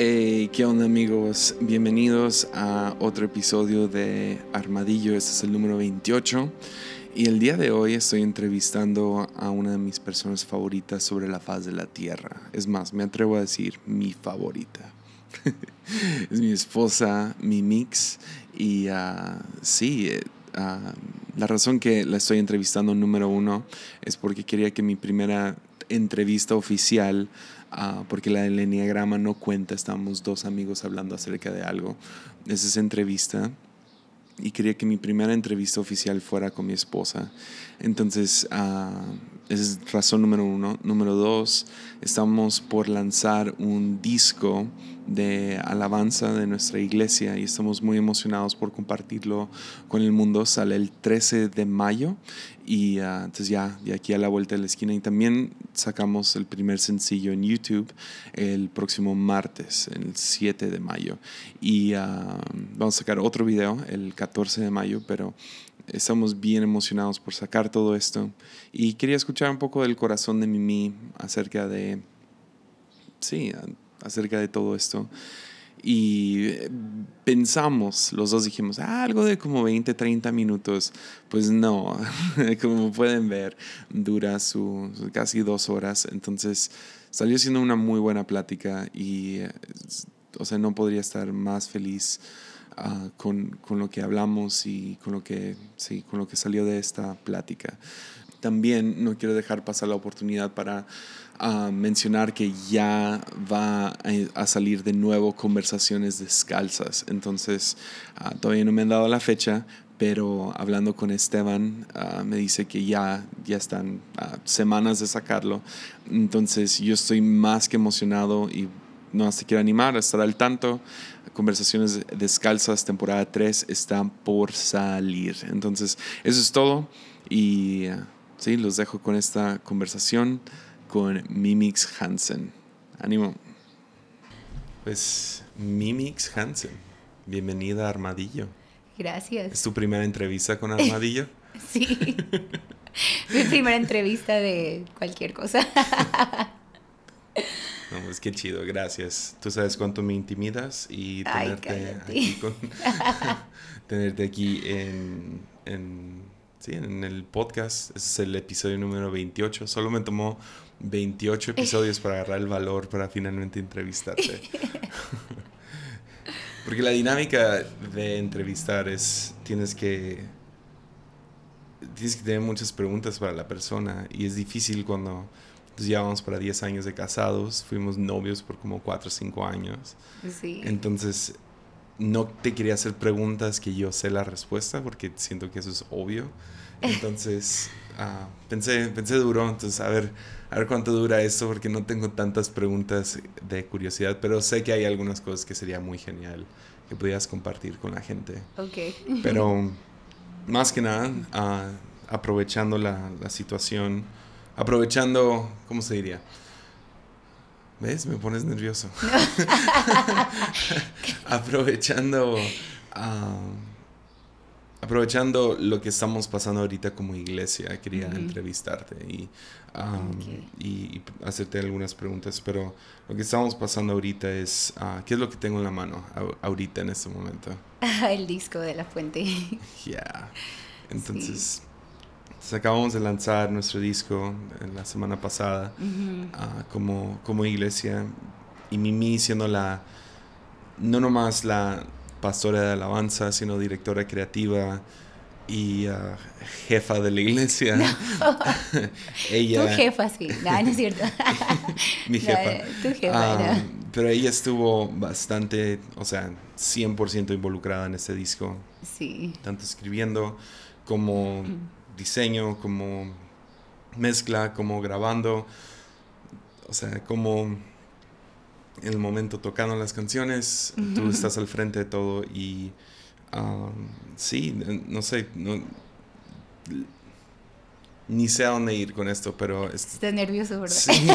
Hey, ¿qué onda amigos? Bienvenidos a otro episodio de Armadillo, este es el número 28 y el día de hoy estoy entrevistando a una de mis personas favoritas sobre la faz de la Tierra. Es más, me atrevo a decir mi favorita. es mi esposa, mi mix y uh, sí, uh, la razón que la estoy entrevistando número uno es porque quería que mi primera entrevista oficial Uh, porque la del enneagrama no cuenta, estábamos dos amigos hablando acerca de algo. Es esa entrevista y quería que mi primera entrevista oficial fuera con mi esposa. Entonces, uh, es razón número uno. Número dos, estamos por lanzar un disco de alabanza de nuestra iglesia y estamos muy emocionados por compartirlo con el mundo. Sale el 13 de mayo y uh, entonces ya de aquí a la vuelta de la esquina. Y también sacamos el primer sencillo en YouTube el próximo martes, el 7 de mayo. Y uh, vamos a sacar otro video el 14 de mayo, pero estamos bien emocionados por sacar todo esto. Y quería escuchar un poco del corazón de Mimi acerca de, sí, acerca de todo esto. Y pensamos, los dos dijimos, ah, algo de como 20, 30 minutos. Pues no, como pueden ver, dura su, casi dos horas. Entonces salió siendo una muy buena plática y, o sea, no podría estar más feliz uh, con, con, lo que hablamos y con lo que, sí, con lo que salió de esta plática. También no quiero dejar pasar la oportunidad para uh, mencionar que ya va a, salir de nuevo conversaciones descalzas. Entonces, uh, todavía no me han dado la fecha, pero hablando con Esteban uh, me dice que ya, ya están semanas de sacarlo. Entonces, yo estoy más que emocionado y no te quiero animar a estar al tanto. Conversaciones Descalzas, temporada 3, están por salir. Entonces, eso es todo. Y sí, los dejo con esta conversación con Mimix Hansen. Ánimo. Pues Mimix Hansen, bienvenida a Armadillo. Gracias. ¿Es tu primera entrevista con Armadillo? sí. Mi primera entrevista de cualquier cosa. No, pues qué chido, gracias. Tú sabes cuánto me intimidas y tenerte aquí, con, tenerte aquí en, en, sí, en el podcast. Es el episodio número 28. Solo me tomó 28 episodios para agarrar el valor para finalmente entrevistarte. Porque la dinámica de entrevistar es, tienes que, tienes que tener muchas preguntas para la persona y es difícil cuando pues, llevamos para 10 años de casados, fuimos novios por como 4 o 5 años. Sí. Entonces, no te quería hacer preguntas que yo sé la respuesta porque siento que eso es obvio. Entonces, uh, pensé, pensé duro, entonces a ver, a ver cuánto dura esto porque no tengo tantas preguntas de curiosidad, pero sé que hay algunas cosas que sería muy genial que pudieras compartir con la gente. Ok. Pero más que nada, uh, aprovechando la, la, situación, aprovechando, ¿cómo se diría? ¿Ves? Me pones nervioso. aprovechando... Uh, aprovechando lo que estamos pasando ahorita como iglesia, quería entrevistarte y, y, hacerte algunas preguntas, pero lo que estamos pasando ahorita es, uh, ¿qué es lo que tengo en la mano ahorita en este momento? El disco de la fuente. Ya. Entonces, acabamos de lanzar nuestro disco la semana pasada ah, como, como iglesia y Mimi siendo la, no nomás la pastora de alabanza, sino directora creativa y uh, jefa de la iglesia. ella, tu jefa, sí. No, no es cierto. mi jefa. tu jefa um, Pero ella estuvo bastante, o sea, 100% involucrada en este disco. Sí. Tanto escribiendo como diseño, como mezcla, como grabando. O sea, como en el momento tocando las canciones, tú estás al frente de todo y um, sí, no sé, no, ni sé a dónde ir con esto, pero... Estás nervioso, ¿verdad? Sí.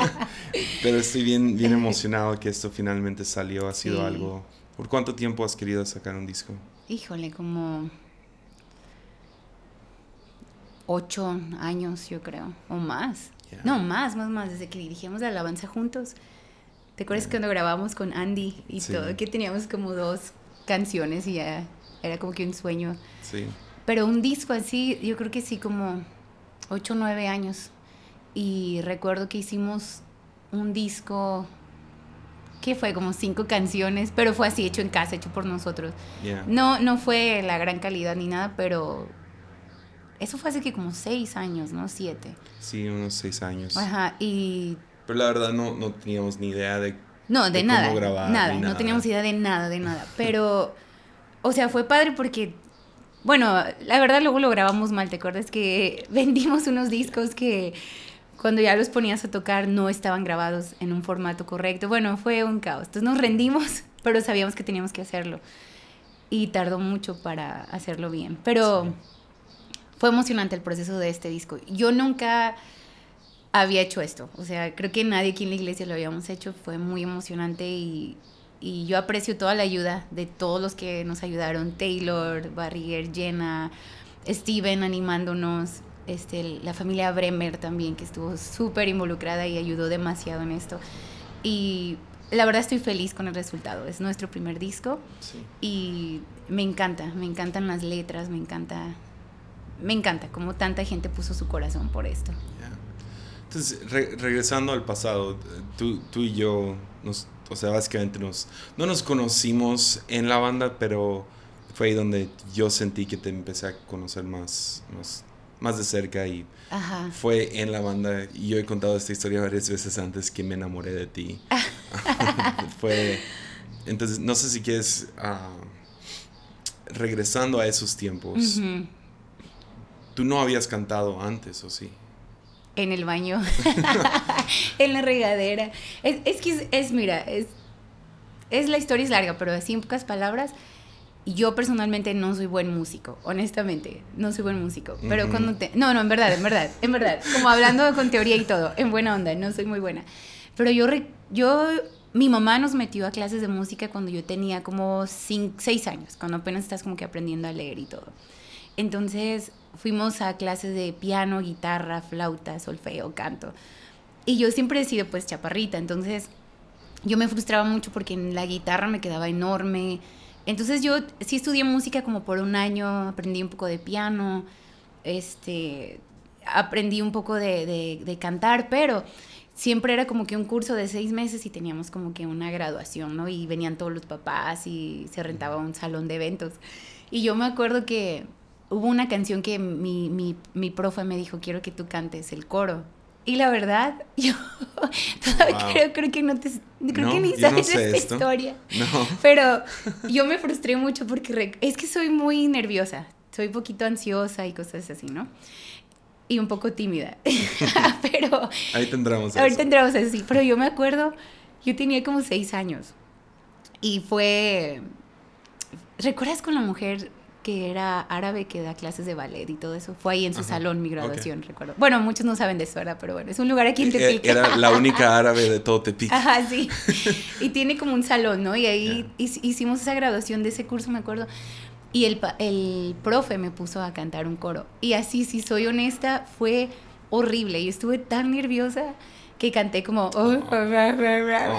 pero estoy bien, bien emocionado que esto finalmente salió, ha sido algo... ¿Por cuánto tiempo has querido sacar un disco? Híjole, como ocho años, yo creo, o más. No, más, más, más, desde que dirigimos la alabanza juntos ¿Te acuerdas cuando grabamos con Andy y todo? Que teníamos como dos canciones y ya era como que un sueño. Sí. Pero un disco así, yo creo que sí, como 8 o 9 años. Y recuerdo que hicimos un disco que fue como cinco canciones, pero fue así hecho en casa, hecho por nosotros. No, no fue la gran calidad ni nada, pero eso fue hace que como seis años, ¿no? Siete. Sí, unos seis años. Ajá, y... Pero la verdad no, no teníamos ni idea de... No, de, nada. nada, nada, no teníamos idea de nada, de nada. Pero, o sea, fue padre porque bueno, la verdad luego lo grabamos mal, ¿te acuerdas? Que vendimos unos discos que cuando ya los ponías a tocar no estaban grabados en un formato correcto. Bueno, fue un caos. Entonces nos rendimos, pero sabíamos que teníamos que hacerlo. Y tardó mucho para hacerlo bien. Pero fue emocionante el proceso de este disco. Yo nunca había hecho esto. O sea, creo que nadie aquí en la iglesia lo habíamos hecho. Fue muy emocionante y y yo aprecio toda la ayuda de todos los que nos ayudaron, Taylor, Barrier, Jenna, Steven animándonos, este, la familia Bremer también, que estuvo súper involucrada y ayudó demasiado en esto. Y la verdad estoy feliz con el resultado. Es nuestro primer disco y me encanta, me encantan las letras, me encanta, me encanta cómo tanta gente puso su corazón por esto. Entonces, regresando al pasado, tú, tú y yo nos o sea, básicamente nos, no nos conocimos en la banda, pero fue ahí donde yo sentí que te empecé a conocer más, más, más de cerca y fue en la banda. Y yo he contado esta historia varias veces antes que me enamoré de ti. fue, entonces, no sé si quieres, ah, regresando a esos tiempos, tú no habías cantado antes, ¿o sí? En el baño, en la regadera. Es, es que es, mira, es, es, la historia es larga, pero así en pocas palabras, yo personalmente no soy buen músico, honestamente, no soy buen músico. Pero cuando te... No, no, en verdad, en verdad, en verdad. Como hablando con teoría y todo, en buena onda, no soy muy buena. Pero yo, yo mi mamá nos metió a clases de música cuando yo tenía como 6 años, cuando apenas estás como que aprendiendo a leer y todo. Entonces fuimos a clases de piano, guitarra, flauta, solfeo, canto. Y yo siempre he sido pues chaparrita, entonces yo me frustraba mucho porque en la guitarra me quedaba enorme. Entonces yo sí estudié música como por un año, aprendí un poco de piano, este, aprendí un poco de, de cantar, pero siempre era como que un curso de seis meses y teníamos como que una graduación, ¿no? Y venían todos los papás y se rentaba un salón de eventos. Y yo me acuerdo que hubo una canción que mi, mi, mi profe me dijo, quiero que tú cantes el coro. Y la verdad, yo todavía creo, que no te... Creo que ni sabes esta historia. No. Pero yo me frustré mucho porque es que soy muy nerviosa. Soy un poquito ansiosa y cosas así, ¿no? Y un poco tímida. pero... Ahí tendremos Ahí tendremos así. Pero yo me acuerdo, yo tenía como seis años. Y fue... ¿Recuerdas con la mujer que era árabe que da clases de ballet y todo eso. Fue ahí en su salón mi graduación, recuerdo. Bueno, muchos no saben de eso, ¿verdad? Pero bueno, es un lugar aquí en e-, Tepic. Era la única árabe de todo Tepic. Ajá, sí. Y tiene como un salón, ¿no? Y ahí hicimos esa graduación de ese curso, me acuerdo. Y el, el profe me puso a cantar un coro. Y así, si soy honesta, fue horrible. Yo estuve tan nerviosa que canté como oh,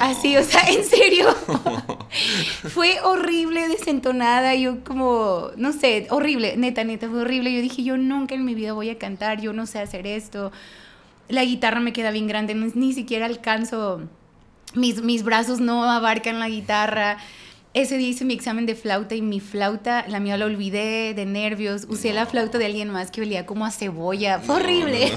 así, o sea, en serio. fue horrible, desentonada, yo como, no sé, horrible, neta, neta, fue horrible. Yo dije, yo nunca en mi vida voy a cantar, yo no sé hacer esto. La guitarra me queda bien grande, ni siquiera alcanzo, mis, mis brazos no abarcan la guitarra. Ese día hice mi examen de flauta y mi flauta, la mía la olvidé de nervios. Usé la flauta de alguien más que olía como a cebolla. Fue horrible.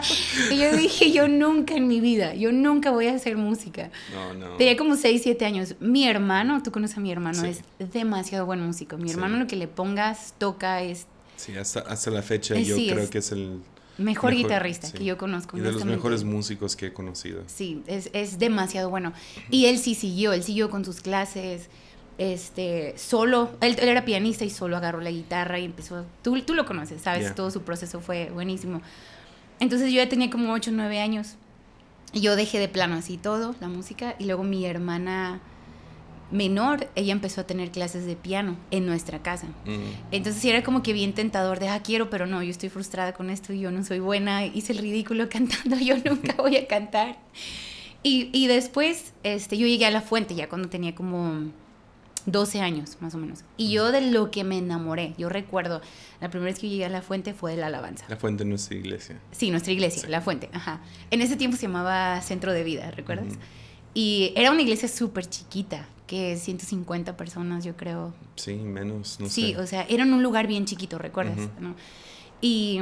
y yo dije, yo nunca en mi vida, yo nunca voy a hacer música. No, no. Tenía como 6, 7 años. Mi hermano, tú conoces a mi hermano, es demasiado buen músico. Mi hermano lo que le pongas toca es... Sí, hasta, hasta la fecha eh, yo creo que es el... Mejor, guitarrista que yo conozco. Y de los mejores músicos que he conocido. Sí, es, es demasiado bueno. Y él sí siguió, él siguió con sus clases este, solo, él, era pianista y solo agarró la guitarra y empezó, tú, tú lo conoces, sabes, todo su proceso fue buenísimo. Entonces yo ya tenía como 8 o 9 años y yo dejé de plano así todo, la música, y luego mi hermana menor, ella empezó a tener clases de piano en nuestra casa. Mm. Entonces era como que bien tentador de, ah, quiero, pero no, yo estoy frustrada con esto y yo no soy buena, hice el ridículo cantando, yo nunca voy a cantar. Y, y después este, yo llegué a La Fuente ya cuando tenía como 12 años, más o menos. Y yo de lo que me enamoré, yo recuerdo, la primera vez que yo llegué a La Fuente fue de la alabanza. La Fuente es nuestra iglesia. Sí, nuestra iglesia, Sí. La Fuente, ajá. En ese tiempo se llamaba Centro de Vida, ¿recuerdas? Y era una iglesia súper chiquita, que 150 personas, yo creo. Sí, menos, no sí, sé. o sea, era en un lugar bien chiquito, ¿recuerdas? ¿No? Y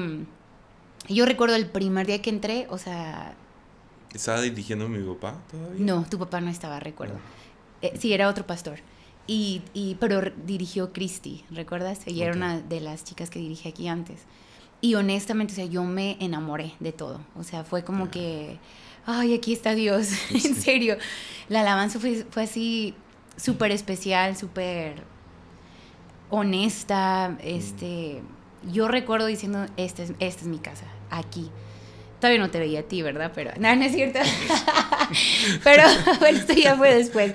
yo recuerdo el primer día que entré, o sea, ¿Estaba dirigiendo mi papá todavía? no, tu papá no estaba, recuerdo. Ah. Eh, sí, era otro pastor. Y, y, pero dirigió Christy, ¿recuerdas? Ella era una de las chicas que dirigí aquí antes. Y honestamente, o sea, yo me enamoré de todo. O sea, fue como Ya. que, ay, aquí está Dios, en serio. La alabanza fue, fue así súper especial, súper honesta. Este, Yo recuerdo diciendo, esta es, esta es mi casa, aquí. Todavía no te veía a ti, ¿verdad? Pero, no, no es cierto. Pero, bueno, esto ya fue después.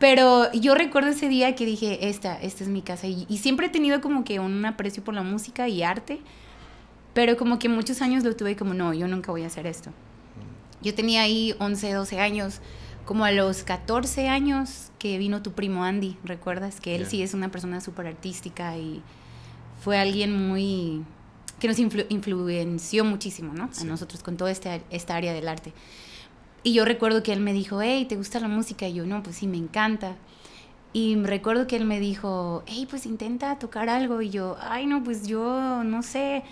Pero yo recuerdo ese día que dije, esta, esta es mi casa. Y, y siempre he tenido como que un aprecio por la música y arte. Pero como que muchos años lo tuve como, no, yo nunca voy a hacer esto. Yo tenía ahí 11, 12 años. Como a los 14 años que vino tu primo Andy, ¿recuerdas? Que él Ya. sí es una persona súper artística y fue alguien muy... que nos influ- influenció muchísimo, ¿no? Sí. A nosotros con toda este, esta área del arte. Y yo recuerdo que él me dijo, hey, ¿te gusta la música? Y yo, no, pues sí, me encanta. Y recuerdo que él me dijo, hey, pues intenta tocar algo. Y yo, ay, no, pues yo no sé.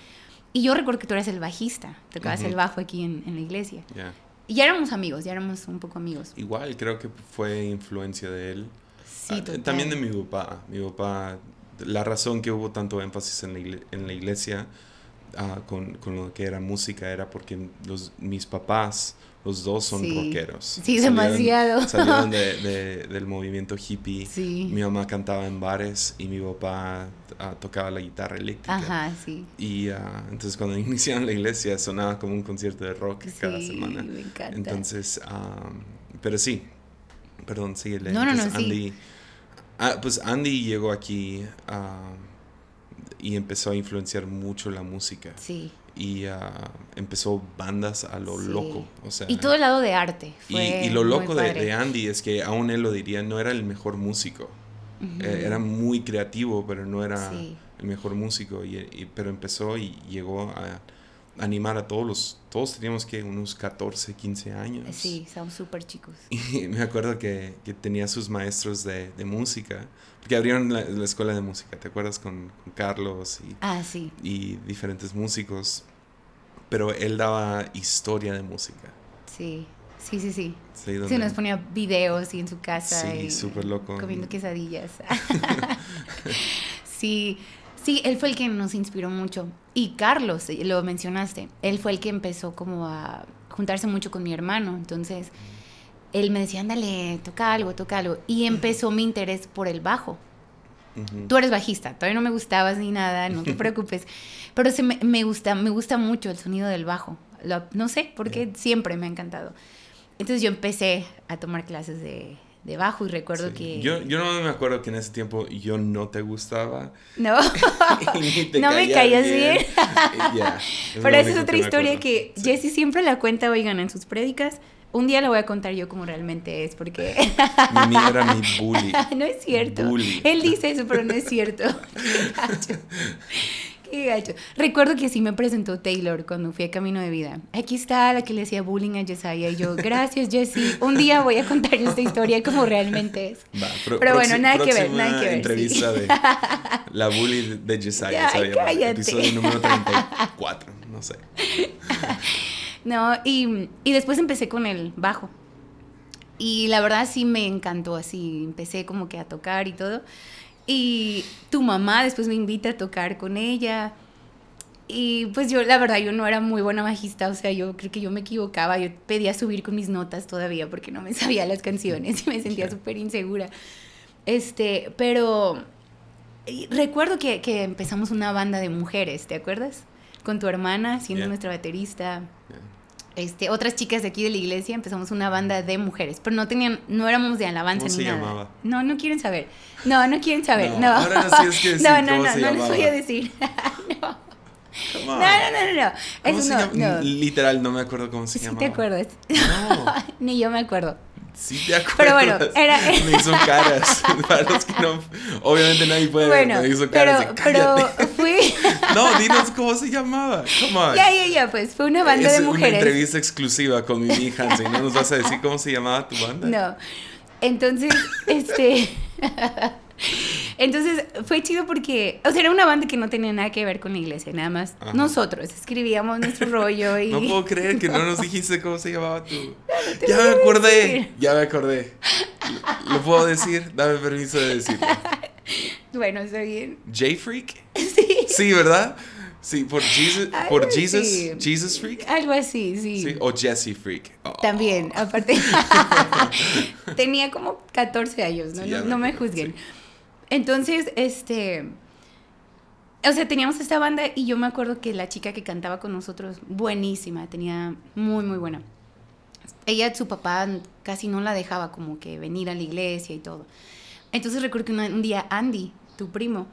Y yo recuerdo que tú eras el bajista, tocabas Ujú. el bajo aquí en, en la iglesia. Ya. Y ya éramos amigos, ya éramos un poco amigos. Igual creo que fue influencia de él. Sí, Ah. También de mi papá. Mi papá, la razón que hubo tanto énfasis en la, en la iglesia ah, con, con lo que era música era porque los, mis papás, los dos son Sí. rockeros. Sí, demasiado. Salieron de- de- del movimiento hippie. Sí. Mi mamá cantaba en bares y mi papá ah, tocaba la guitarra eléctrica. Ajá, sí. Y ah, entonces cuando iniciaron la iglesia sonaba como un concierto de rock cada Sí, semana. me encanta. Entonces, am, pero sí, perdón, síguele. No, no, no, sí. Andy, ah, pues Andy llegó aquí am, y empezó a influenciar mucho la música. Sí. Y ah, empezó bandas a lo Sí. loco. O sea, Y todo el lado de arte. y, Fue y lo loco de, Andy es que aún él lo diría, no era el mejor músico. Eh, era muy creativo, pero no era Sí. el mejor músico. Y, y- pero empezó y llegó a animar a todos los... Todos teníamos que unos 14, 15 años. Sí, estábamos súper chicos. Y me acuerdo que, que tenía sus maestros de, de música, porque abrieron la, la escuela de música, ¿te acuerdas? Con, con Carlos y, Ah, sí. y diferentes músicos, pero él daba historia de música. Sí. Sí, sí, sí. Sí, Se nos ponía videos y en su casa. Sí, súper loco. Comiendo quesadillas. sí, sí, él fue el que nos inspiró mucho. Y Carlos, eh, lo mencionaste, él fue el que empezó como a juntarse mucho con mi hermano. Entonces, él me decía, ándale, toca algo, toca algo. Y empezó mi interés por el bajo. Tú eres bajista, todavía no me gustabas ni nada, no te preocupes. Pero se me, me gusta, me gusta mucho el sonido del bajo. Lo- no sé, porque siempre me ha encantado. Entonces yo empecé a tomar clases de, de bajo y recuerdo Sí. que... Yo, yo no me acuerdo que en ese tiempo yo no te gustaba. No, te No me caía caías bien. Ya, pero esa es otra historia que Sí. Jesse siempre la cuenta, oigan, en sus prédicas. Un día la voy a contar yo como realmente es, porque Mimi era mi bully. no es cierto. Bully. Él dice eso, pero no es cierto. Qué gacho. Recuerdo que sí me presentó Taylor cuando fui a Camino de Vida. Aquí está la que le hacía bullying a Jesiah. Y yo, gracias, Jesse. Un día voy a contar esta historia como realmente es. Va, pro- Pero bueno, nada que ver, nada que ver, entrevista de la bully de Jesiah. Episodio número 34, no sé. No, y, y después empecé con el bajo. Y la verdad sí me encantó así. Empecé como que a tocar y todo. Y tu mamá después me invita a tocar con ella. Y pues yo, la verdad, yo no era muy buena bajista, o sea, yo creo que yo me equivocaba, yo pedía subir con mis notas todavía porque no me sabía las canciones y me sentía súper insegura. Este, pero recuerdo que, que empezamos una banda de mujeres, ¿te acuerdas? Con tu hermana siendo nuestra baterista. Este, otras chicas de aquí de la iglesia empezamos una banda de mujeres, pero no tenían, no éramos de alabanza ¿Cómo ni se nada. llamaba? No, no quieren saber. No, no quieren saber. No, No. ahora sí es que decir no, no, cómo no, se no les voy llamaba. a decir. no. No, no, no, no. no. ¿Cómo Eso se no, llama? no. Literal, no me acuerdo cómo se Sí llama. te acuerdas. No. Ni yo me acuerdo. Sí te acuerdas. Pero bueno, era- Me hizo caras. Para los que no... Obviamente nadie puede Bueno, me hizo pero, caras de, pero fui... No, dinos cómo se llamaba. Come on. ya, ya, ya, pues fue una banda es de una mujeres. entrevista exclusiva con Mimi Hansen. ¿No nos vas a decir cómo se llamaba tu banda? No. Entonces, este. Entonces fue chido porque, o sea, era una banda que no tenía nada que ver con la iglesia, nada más Ajá. nosotros escribíamos nuestro rollo y No puedo creer que no nos dijiste cómo se llamaba tu. Ya me acordé. Ya me acordé. ¿Lo puedo decir? Dame permiso de decirlo. bueno, está bien. ¿J-Freak? Sí, Sí, ¿verdad? Sí, por Jesus, por Jesus. Jesus Freak. algo así, sí. Sí, o Jesse Freak. Oh. También, aparte. tenía como 14 años, ¿no? Sí, no, no me juzguen. Entonces, este. O sea, teníamos esta banda y yo me acuerdo que la chica que cantaba con nosotros, buenísima, tenía muy, muy buena. Ella, su papá casi no la dejaba como que venir a la iglesia y todo. Entonces recuerdo que una- un día Andy, tu primo,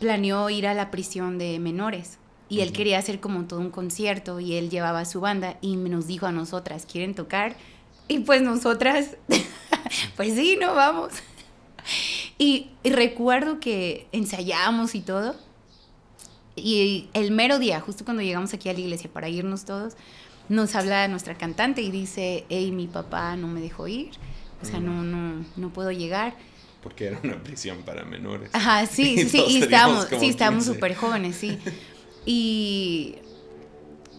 planeó ir a la prisión de menores. Y él quería hacer como todo un concierto y él llevaba a su banda y nos dijo a nosotras, ¿quieren tocar? Y pues nosotras, pues sí, no vamos. Y, y recuerdo que ensayamos y todo. Y el mero día, justo cuando llegamos aquí a la iglesia para irnos todos, nos habla nuestra cantante y dice, hey, mi papá no me dejó ir. O sea, Mm. no, no, no puedo llegar. Porque era una prisión para menores. Ajá, sí, Y sí, y estábamos, sí, estábamos 15. súper jóvenes, sí. Y,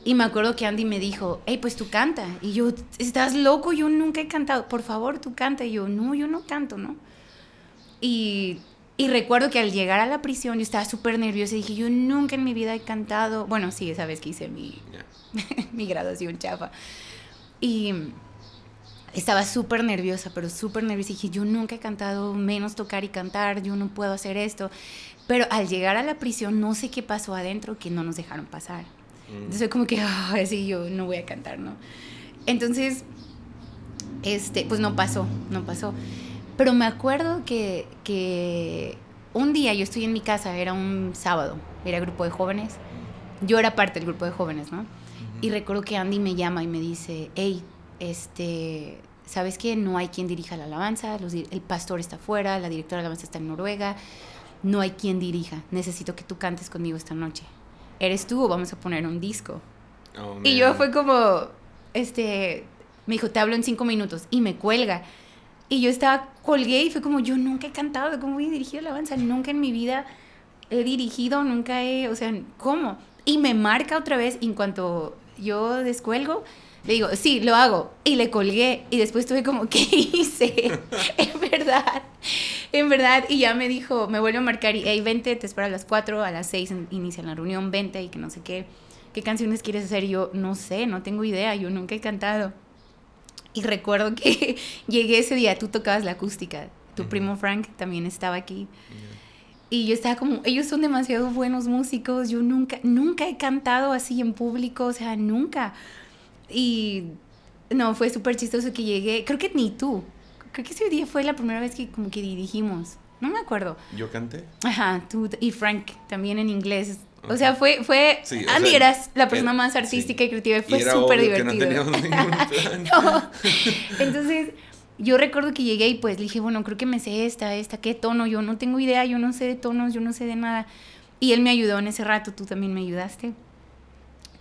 y me acuerdo que Andy me dijo, hey, pues tú canta. Y yo, ¿estás loco? Yo nunca he cantado. Por favor, tú canta. Y yo, no, yo no canto, ¿no? Y, y recuerdo que al llegar a la prisión yo estaba súper nerviosa y dije, yo nunca en mi vida he cantado. Bueno, sí, esa vez que hice mi, Ya. mi graduación chafa. Y estaba súper nerviosa, pero súper nerviosa. Y dije, yo nunca he cantado, menos tocar y cantar, yo no puedo hacer esto. Pero al llegar a la prisión, no sé qué pasó adentro que no nos dejaron pasar. Mm. Entonces como que, ah, sí, yo no voy a cantar, ¿no? Entonces, este, pues no pasó, no pasó. Pero me acuerdo que, que un día yo estoy en mi casa, era un sábado, era grupo de jóvenes. Yo era parte del grupo de jóvenes, ¿no? Y recuerdo que Andy me llama y me dice, hey, este, ¿sabes qué? No hay quien dirija la alabanza, los el pastor está afuera, la directora de la alabanza está en Noruega, no hay quien dirija, necesito que tú cantes conmigo esta noche. ¿Eres tú o vamos a poner un disco? Oh, Y yo fue como, este, me dijo, te hablo en cinco minutos y me cuelga. Y yo estaba, colgué y fue como, yo nunca he cantado, ¿cómo a dirigir alabanza? Nunca en mi vida he dirigido, nunca he, o sea, ¿cómo? Y me marca otra vez y en cuanto yo descuelgo, le digo, sí, lo hago. Y le colgué y después tuve como, ¿qué hice? en verdad, en verdad. Y ya me dijo, me vuelve a marcar y, hey, vente, te espero a las 4, a las 6 inicia la reunión, vente y que no sé qué. ¿Qué canciones quieres hacer? Y yo, no sé, no tengo idea, yo nunca he cantado. Y recuerdo que llegué ese día, tú tocabas la acústica, tu Ujú. primo Frank también estaba aquí. Y yo estaba como, ellos son demasiado buenos músicos, yo nunca, nunca he cantado así en público, o sea, nunca. Y no, fue súper chistoso que llegué, creo que ni tú, creo que ese día fue la primera vez que como que dirigimos, no me acuerdo. ¿Yo canté? Ajá, tú y Frank también en inglés. O sea, fue, fue, Sí, Andy sea, eras la persona era- más artística sí. y creativa y fue súper obvio que divertido. no teníamos ningún plan. No. Entonces, yo recuerdo que llegué y pues dije, bueno, creo que me sé esta, esta, ¿qué tono? Yo no tengo idea, yo no sé de tonos, yo no sé de nada. Y él me ayudó en ese rato, tú también me ayudaste.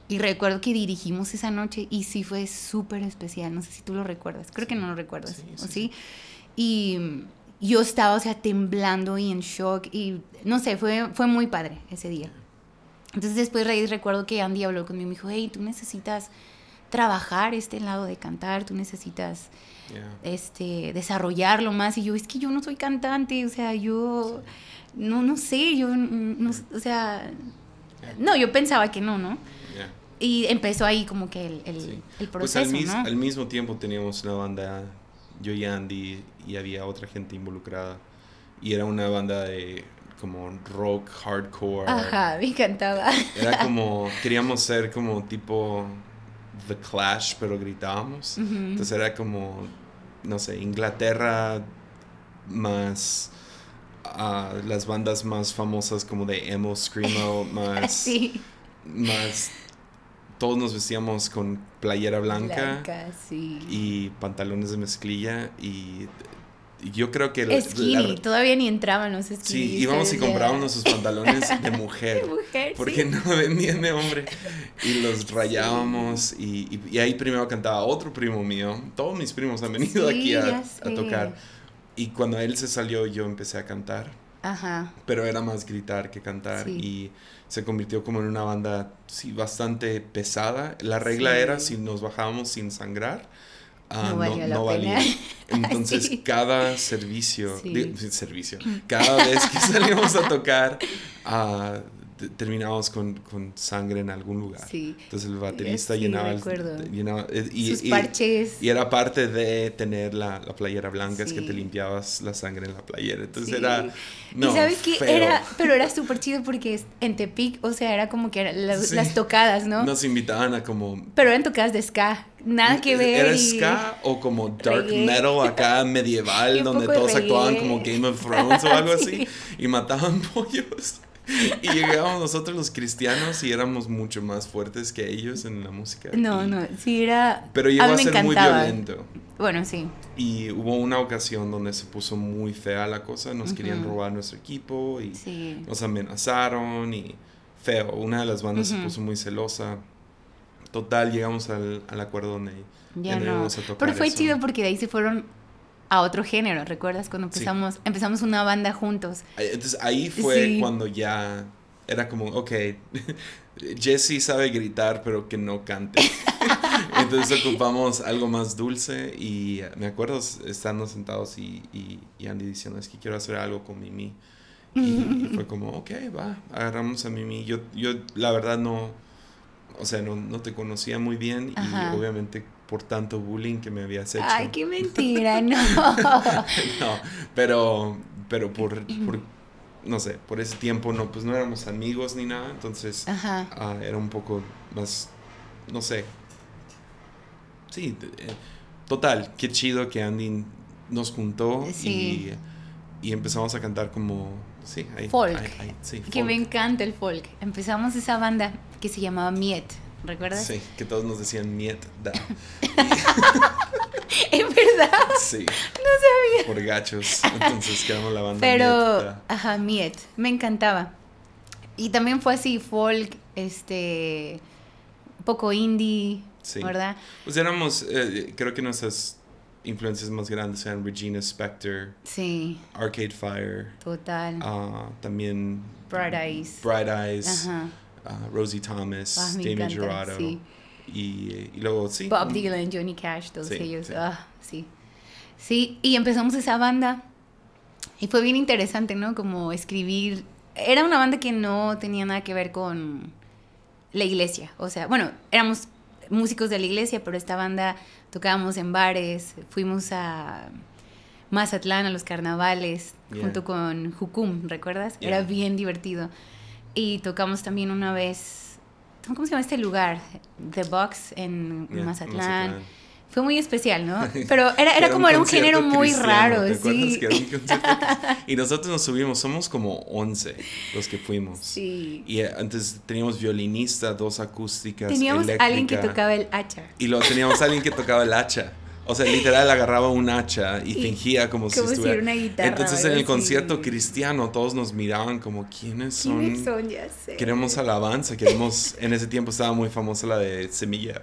Y recuerdo que dirigimos esa noche y sí fue súper especial, no sé si tú lo recuerdas, creo que no lo recuerdas, Sí, ¿o sí? Y yo estaba, o sea, temblando y en shock y no sé, fue, fue muy padre ese día. Entonces después Reyes recuerdo que Andy habló conmigo y me dijo, hey, tú necesitas trabajar este lado de cantar, tú necesitas Yeah. este, desarrollarlo más. Y yo, es que yo no soy cantante, o sea, yo no, no sé, yo, no, o sea, no, yo pensaba que no, ¿no? Yeah. Y empezó ahí como que el, el, Sí. el Pues proceso, al, mis- ¿no? al mismo tiempo teníamos una banda, yo y Andy, y había otra gente involucrada. Y era una banda de como rock, hardcore. Ajá, me encantaba. Era como, queríamos ser como tipo The Clash, pero gritábamos. Entonces era como, no sé, Inglaterra más ah, las bandas más famosas como de emo, screamo, más Sí, más todos nos vestíamos con playera blanca, Blanca, sí. y pantalones de mezclilla y yo creo que la- Skinny, la- todavía ni entraban los skinny. sí íbamos y comprábamos nuestros pantalones de mujer De mujer, porque sí. no vendían de hombre y los rayábamos y, y- y ahí primero cantaba otro primo mío todos mis primos han venido Sí, aquí a, a tocar y cuando él se salió yo empecé a cantar Ajá. pero era más gritar que cantar Sí. y se convirtió como en una banda sí bastante pesada. La regla Sí. era si nos bajábamos sin sangrar, ah, No valía la pena. Entonces Sí. cada servicio, Sí. servicio, cada vez que salíamos a tocar, ah, te- terminábamos con, con sangre en algún lugar. Sí. Entonces el baterista sí, llenaba, el- llenaba eh, y, Sus y- parches. y era parte de tener la, la playera blanca, es que Sí. te limpiabas la sangre en la playera. Entonces Sí. era... No, y sabes que era, pero era súper chido porque en Tepic, o sea, era como que eran las, Sí. las tocadas, ¿no? Nos invitaban a como... Pero eran tocadas de ska, nada que ver. ¿Era y- ska o como dark reggae. metal acá medieval Y donde todos actuaban reggae. como Game of Thrones o algo así Sí. y mataban pollos? Y llegábamos nosotros los cristianos y éramos mucho más fuertes que ellos en la música. No, Y- no, sí era... Pero llegó a ser muy violento. Bueno, sí. Y hubo una ocasión donde se puso muy fea la cosa, nos querían robar nuestro equipo y Sí. nos amenazaron y feo. Una de las bandas se puso muy celosa. Total, llegamos al, al acuerdo donde Ya no. íbamos a tocar Pero fue eso. chido porque de ahí se fueron a otro género, ¿recuerdas? Cuando Sí. empezamos, empezamos una banda juntos. Entonces ahí fue Sí. cuando ya era como, ok, Jesse sabe gritar pero que no cante. Entonces ocupamos algo más dulce y me acuerdo estando sentados y, y, y Andy diciendo, es que quiero hacer algo con Mimi. Y fue como, ok, va, agarramos a Mimi. Yo, yo la verdad no, o sea, no, no te conocía muy bien Ajá. y obviamente por tanto bullying que me habías hecho. Ay, qué mentira, no. no, pero, pero por, por, no sé, por ese tiempo no, pues no éramos amigos ni nada, entonces Ajá. ah, era un poco más, no sé. Sí, eh, total, qué chido que Andy nos juntó Sí. y, y empezamos a cantar como, sí, Folk. ahí, sí, Que me folk. encanta el folk. Empezamos esa banda que se llamaba Miet, ¿recuerdas? Sí, que todos nos decían Niet da. ¿En verdad? Sí, No sabía. por gachos. Entonces quedamos la banda Pero, ajá, Miet, me encantaba. Y también fue así, folk, este, poco indie, Sí. ¿verdad? Pues éramos, eh, creo que nuestras influencias más grandes eran Regina Spektor, Sí, Arcade Fire, total. ah, también Bright Eyes. Bright Eyes, Ajá. Rosie Thomas, Ah, encanta, Gerardo. sí. Y, y luego, sí. Bob mm, Dylan, Johnny Cash, todos Sí, ellos. sí. Ah, sí. Sí, y empezamos esa banda. Y fue bien interesante, ¿no? Como escribir. Era una banda que no tenía nada que ver con la iglesia. O sea, bueno, éramos músicos de la iglesia, pero esta banda tocábamos en bares, fuimos a Mazatlán a los carnavales, Yeah. junto con Jucum, ¿recuerdas? Yeah. Era bien divertido. Y tocamos también una vez, ¿cómo se llama este lugar? The Box en yeah, Mazatlán. Fue muy especial, ¿no? Pero era, era como era un género muy raro, ¿te acuerdas sí. que un y nosotros nos subimos, somos como 11 los que fuimos. Sí. Y eh, antes teníamos violinista, dos acústicas. Teníamos alguien que tocaba el hacha. Y luego teníamos alguien que tocaba el hacha. O sea, literal agarraba un hacha y, Y fingía como, si como si estuviera. era una guitarra Entonces en el algo concierto cristiano todos nos miraban como quiénes son. ¿Quiénes son? Ya sé. Queremos alabanza, queremos. En ese tiempo estaba muy famosa la de semilla,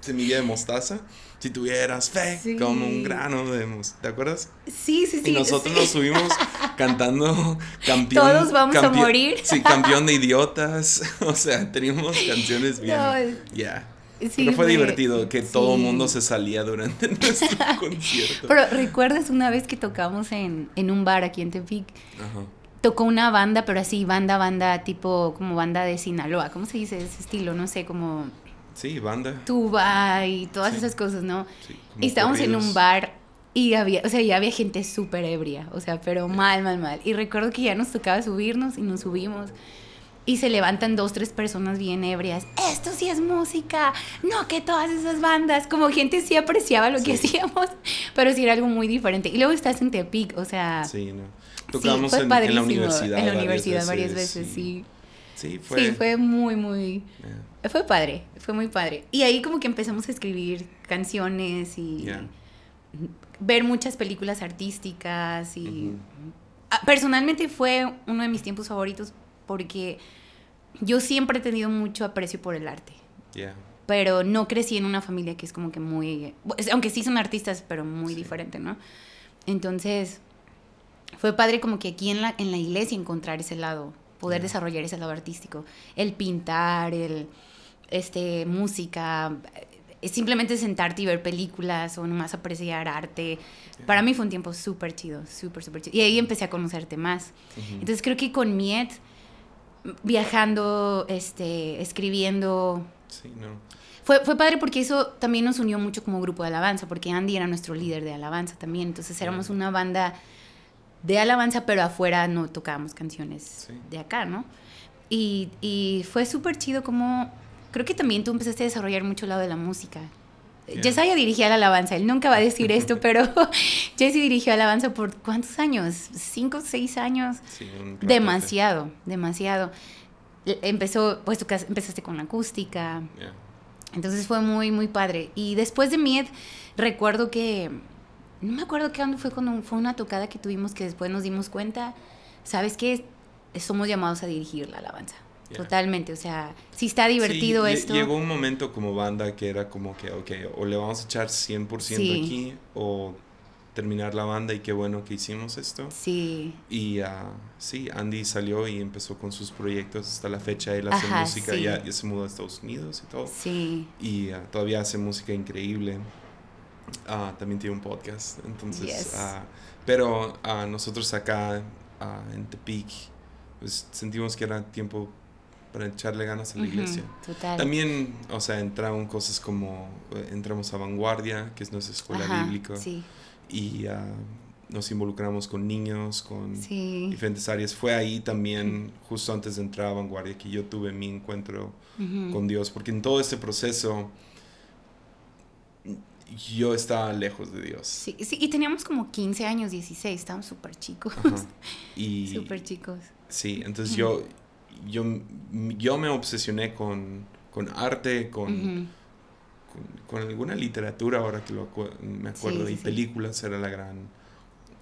semilla de mostaza. Si tuvieras fe, Sí. como un grano de mostaza. ¿Te acuerdas? Sí, sí, sí. y nosotros sí. nos subimos cantando campeón. Todos vamos a campeón- morir. Sí, campeón de idiotas. O sea, teníamos canciones bien. No, Ya. Sí, Pero fue divertido que todo el mundo se salía durante nuestro concierto. Pero ¿recuerdas una vez que tocamos en, en un bar aquí en Tepic? Ajá. Tocó una banda, pero así, banda, banda, tipo como banda de Sinaloa. ¿Cómo se dice ese estilo? No sé, como Sí, banda. tuba y todas Sí. esas cosas, ¿no? Sí, Y estábamos en corridos. un bar y había, o sea, ya había gente súper ebria, o sea, pero mal, mal, mal. Y recuerdo que ya nos tocaba subirnos y nos subimos. Y se levantan dos, tres personas bien ebrias. Esto sí es música. No que todas esas bandas. Como gente sí apreciaba lo que Sí. hacíamos, pero sí era algo muy diferente. Y luego estás en Tepic, o sea. Sí, no. sí, Tocamos fue en, en la universidad. En la varias universidad varias veces, y- sí. Sí, fue. Sí, fue muy, muy... Fue padre, fue muy padre. Y ahí como que empezamos a escribir canciones y Yeah. ver muchas películas artísticas y... Ujú. Ah, Personalmente fue uno de mis tiempos favoritos porque yo siempre he tenido mucho aprecio por el arte. Yeah. pero no crecí en una familia que es como que muy, pues, aunque sí son artistas, pero muy Sí. diferente, ¿no? Entonces, fue padre como que aquí en la, en la iglesia encontrar ese lado, poder Ya. desarrollar ese lado artístico, el pintar, el, este, música, eh, simplemente sentarte y ver películas o nomás apreciar arte. Para mí fue un tiempo súper chido, súper, súper chido. Y ahí empecé a conocerte más. Ujú. Entonces creo que con Miet, viajando, este, escribiendo, Sí, no. fue, fue padre porque eso también nos unió mucho como grupo de alabanza, porque Andy era nuestro líder de alabanza también. Entonces éramos una banda de alabanza, pero afuera no tocábamos canciones Sí. de acá, ¿no? Y, y fue súper chido como... Creo que también tú empezaste a desarrollar mucho el lado de la música. Yeah. Yesaya dirigía la alabanza, él nunca va a decir esto, pero Jesse dirigió alabanza por ¿cuántos años? ¿Cinco, seis años? Sí. Demasiado, demasiado. E- Empezó, pues tú empezaste con la acústica, Yeah. entonces fue muy, muy padre. Y después de Mied, recuerdo que, no me acuerdo qué año fue cuando fue una tocada que tuvimos que después nos dimos cuenta, ¿sabes qué? Somos llamados a dirigir la alabanza. Totalmente, o sea, si está divertido Sí, esto. Llegó un momento como banda que era como que, ok, o le vamos a echar 100% Sí. aquí o terminar la banda y qué bueno que hicimos esto. Sí, Y ah, sí, Andy salió y empezó con sus proyectos hasta la fecha. Él hace Ajá, música, sí. ya, ya se mudó a Estados Unidos y todo. sí, Y ah, todavía hace música increíble. Ah, también tiene un podcast. Entonces, Yes. pero nosotros acá en Tepic, pues sentimos que era tiempo para echarle ganas a la iglesia. total. También, o sea, entraron cosas como, eh, entramos a Vanguardia, que es nuestra escuela Ajá, bíblica, Sí, y ah, nos involucramos con niños, con sí. diferentes áreas. Fue ahí también, justo antes de entrar a Vanguardia, que yo tuve mi encuentro con Dios, porque en todo este proceso yo estaba lejos de Dios. Sí, sí, y teníamos como 15 años, 16, estábamos súper chicos. Súper chicos. sí, entonces yo, yo, yo me obsesioné con, con arte, con, con, con alguna literatura, ahora que lo acu- me acuerdo, Sí, y sí, películas era la gran,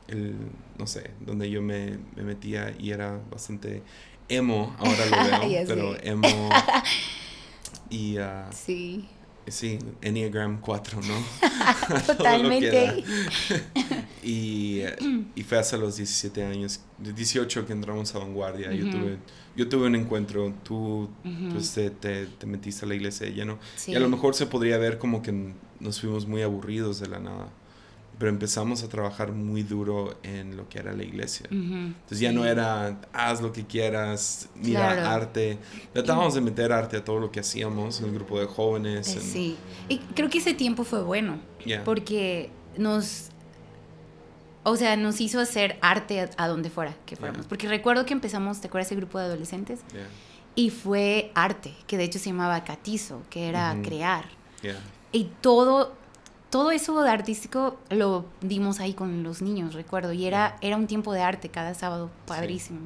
el, no sé, donde yo me, me metía y era bastante emo, ahora lo veo, pero emo. Y ah, Sí, sí, Enneagram 4, ¿no? Totalmente. Y, y fue hasta los 17 años, de 18 que entramos a Vanguardia. yo, tuve, yo tuve un encuentro, tú Ujú. pues, te, te, te metiste a la iglesia. Sí. Y a lo mejor se podría ver como que nos fuimos muy aburridos de la nada. Pero empezamos a trabajar muy duro en lo que era la iglesia. Ujú, Entonces ya no era haz lo que quieras, mira Claro. arte. Tratábamos de meter arte a todo lo que hacíamos en el grupo de jóvenes. Eh, en- Sí, y creo que ese tiempo fue bueno, Yeah. porque nos, o sea, nos hizo hacer arte a, a donde fuera que fuéramos. Yeah. Porque recuerdo que empezamos, ¿te acuerdas ese grupo de adolescentes? Yeah, Y fue arte, que de hecho se llamaba Catizo, que era Ujú. crear. yeah. Y todo, todo eso de artístico lo dimos ahí con los niños, recuerdo. Y era, era un tiempo de arte cada sábado, padrísimo.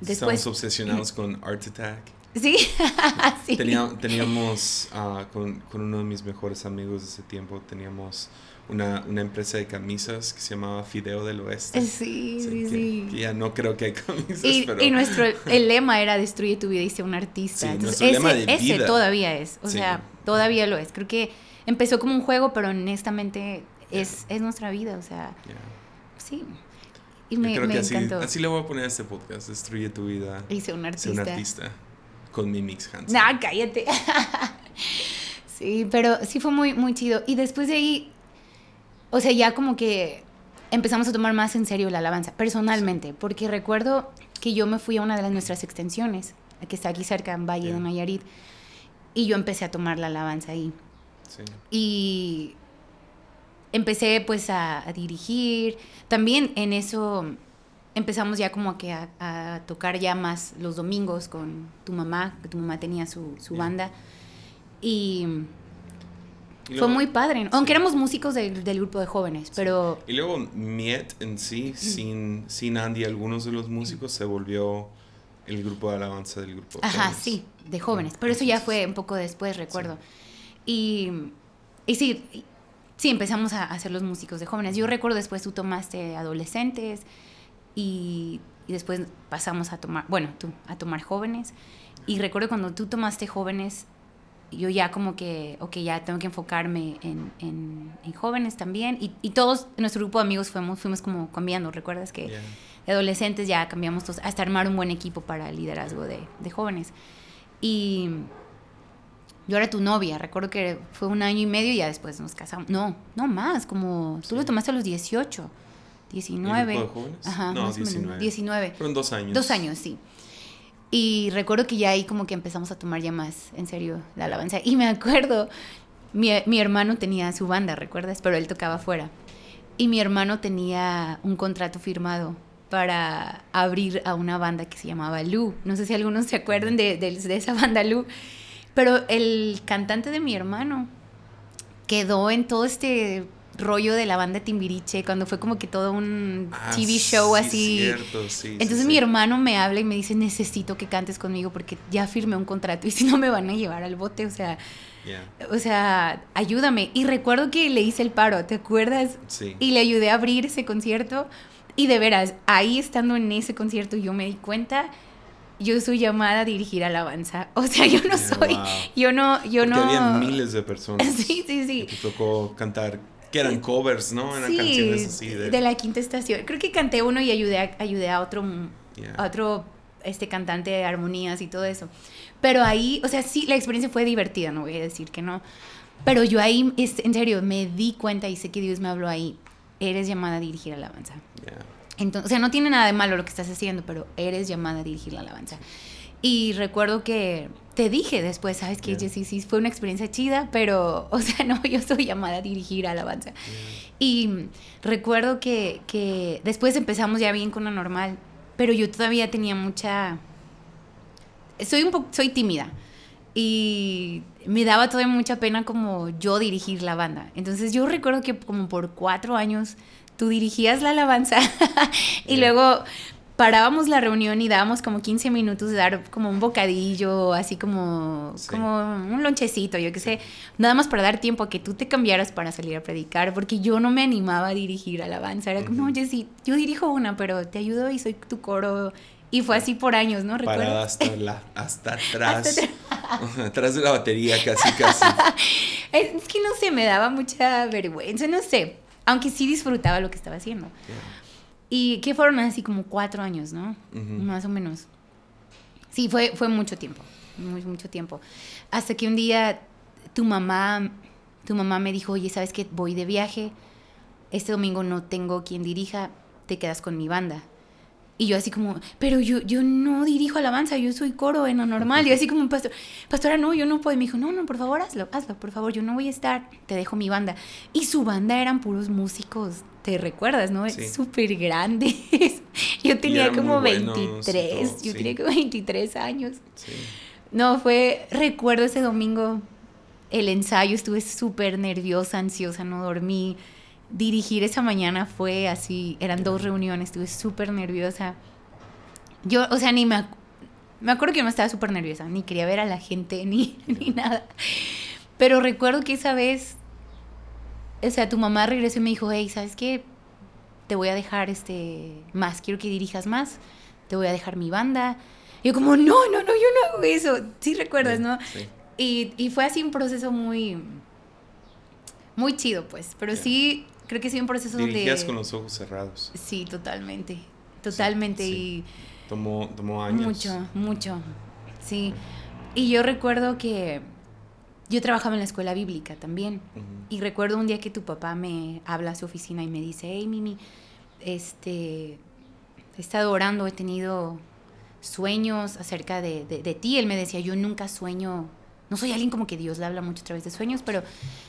Después, Estamos obsesionados con Art Attack. sí, sí. Tenía- teníamos ah, con, con uno de mis mejores amigos de ese tiempo, teníamos una, una empresa de camisas que se llamaba Fideo del Oeste. Sí, sí, que, sí. que ya no creo que hay camisas, Y, pero... y nuestro el lema era destruye tu vida y sé un artista. Sí, Entonces, ese, lema de ese todavía es. O Sí. sea, todavía lo es. Creo que empezó como un juego, pero honestamente es, es nuestra vida. O sea, Yeah. sí. Y Yo me, creo me que así, encantó. así le voy a poner a este podcast, Destruye tu vida, Y sé un sé artista. un artista, con mi Mix Hansen. Nah, cállate. sí, pero sí fue muy, muy chido. Y después de ahí, o sea, ya como que empezamos a tomar más en serio la alabanza, personalmente, porque recuerdo que yo me fui a una de las nuestras extensiones, que está aquí cerca, en Valle de. Nayarit, y yo empecé a tomar la alabanza ahí. Sí. Y empecé pues a, a dirigir. También en eso empezamos ya como que a, a tocar ya más los domingos con tu mamá, que tu mamá tenía su, su banda. Y Y fue muy padre, ¿no? aunque éramos músicos del- del grupo de jóvenes, pero Y luego Miet en sí, sin, sin Andy, algunos de los músicos se volvió El grupo de alabanza del grupo. Ajá, sí, de jóvenes. Pero eso ya fue un poco después, recuerdo. Y, y sí, sí, empezamos a hacer los músicos de jóvenes. Yo recuerdo después tú tomaste adolescentes y, y después pasamos a tomar, bueno, tú, a tomar jóvenes. Y recuerdo cuando tú tomaste jóvenes, yo ya como que, ok, ya tengo que enfocarme en, en, en jóvenes también. Y, y, todos, nuestro grupo de amigos fuimos, fuimos como cambiando, ¿recuerdas? Que yeah. de adolescentes ya cambiamos todos hasta armar un buen equipo para el liderazgo de, de jóvenes. Y yo era tu novia, recuerdo que fue un año y medio y ya después nos casamos. No, no más, como tú sí. lo tomaste a los 18, 19. ¿El grupo de jóvenes? Ajá, no, más 19. O menos, 19. Fueron dos años. Dos años, sí. Y recuerdo que ya ahí como que empezamos a tomar ya más en serio la alabanza. Y me acuerdo, mi, mi hermano tenía su banda, ¿recuerdas? Pero él tocaba afuera. Y mi hermano tenía un contrato firmado para abrir a una banda que se llamaba Lu. No sé si algunos se acuerdan de, de, de esa banda Lu. Pero el cantante de mi hermano quedó en todo este rollo de la banda Timbiriche, cuando fue como que todo un Ah, TV show sí, así. cierto, sí, Entonces sí, mi hermano me habla y me dice, necesito que cantes conmigo porque ya firmé un contrato y si no me van a llevar al bote, o sea, Yeah, o sea, ayúdame. Y recuerdo que le hice el paro, ¿te acuerdas? Sí. Y le ayudé a abrir ese concierto. Y de veras, ahí estando en ese concierto yo me di cuenta, yo soy llamada a dirigir alabanza. O sea, yo no soy, wow. yo no, yo Porque no... había miles de personas. Sí, sí, sí. que te tocó cantar, que eran covers, ¿no? Eran Sí, canciones así de... de la quinta estación. Creo que canté uno y ayudé a, ayudé a otro, Yeah. a otro este cantante de armonías y todo eso. Pero ahí, o sea, sí, la experiencia fue divertida, no voy a decir que no. Pero yo ahí, es- en serio, me di cuenta y sé que Dios me habló ahí. Eres llamada a dirigir alabanza. Yeah. Entonces, o sea, no tiene nada de malo lo que estás haciendo, pero eres llamada a dirigir la alabanza. Y recuerdo que te dije después, ¿sabes qué, Yeah. Jessy? Sí, fue una experiencia chida, pero, o sea, no, yo soy llamada a dirigir alabanza. Y recuerdo que, que después empezamos ya bien con lo normal, pero yo todavía tenía mucha... Soy un poco, soy tímida y me daba todavía mucha pena como yo dirigir la banda. Entonces yo recuerdo que como por cuatro años tú dirigías la alabanza y Yeah. luego parábamos la reunión y dábamos como 15 minutos de dar como un bocadillo, así como, Sí. como un lonchecito, yo qué sé, nada más para dar tiempo a que tú te cambiaras para salir a predicar, porque yo no me animaba a dirigir alabanza, era como, Ujú. no, Jessy, yo dirijo una, pero te ayudo y soy tu coro, y fue así por años, ¿no? Parada ¿Recuerdas? hasta, la, hasta atrás. Atrás de la batería, casi, casi. Es que no sé, me daba mucha vergüenza, no sé, aunque sí disfrutaba lo que estaba haciendo. Y que fueron así como cuatro años, ¿no? Más o menos. Sí, fue, fue mucho tiempo, muy, mucho tiempo. Hasta que un día tu mamá, tu mamá me dijo, oye, ¿sabes qué? Voy de viaje, este domingo no tengo quien dirija, te quedas con mi banda. Y yo así como, pero yo, yo no dirijo alabanza, yo soy coro en lo normal. Y así como, pastor, pastora, no, yo no puedo. Y me dijo, no, no, por favor, hazlo, hazlo, por favor, yo no voy a estar, te dejo mi banda. Y su banda eran puros músicos, te recuerdas, ¿no? Sí. Súper grandes. Yo tenía como muy buenos y 23, todo, yo sí. tenía como 23 años. Sí. No, fue, recuerdo ese domingo, el ensayo, estuve súper nerviosa, ansiosa, no dormí. Dirigir esa mañana fue así, eran dos reuniones, estuve súper nerviosa. Yo, o sea, ni me, ac- me acuerdo que no estaba súper nerviosa, ni quería ver a la gente, ni, ni nada. Pero recuerdo que esa vez, o sea, tu mamá regresó y me dijo, hey, ¿sabes qué? Te voy a dejar este más, quiero que dirijas más, te voy a dejar mi banda. Y yo como, no, no, no, yo no hago eso. Sí recuerdas, ¿no? Sí. Y, y fue así un proceso muy, muy chido, pues. Pero sí, creo que sí un proceso Dirigías de... con los ojos cerrados. Sí, totalmente. Totalmente. sí. Tomó, años. mucho, mucho. Sí. Y yo recuerdo que yo trabajaba en la escuela bíblica también. Ujú. Y recuerdo un día que tu papá me habla a su oficina y me dice, hey Mimi, este, he estado orando, he tenido sueños acerca de, de- de ti. Él me decía, yo nunca sueño, no soy alguien como que Dios le habla mucho a través de sueños, pero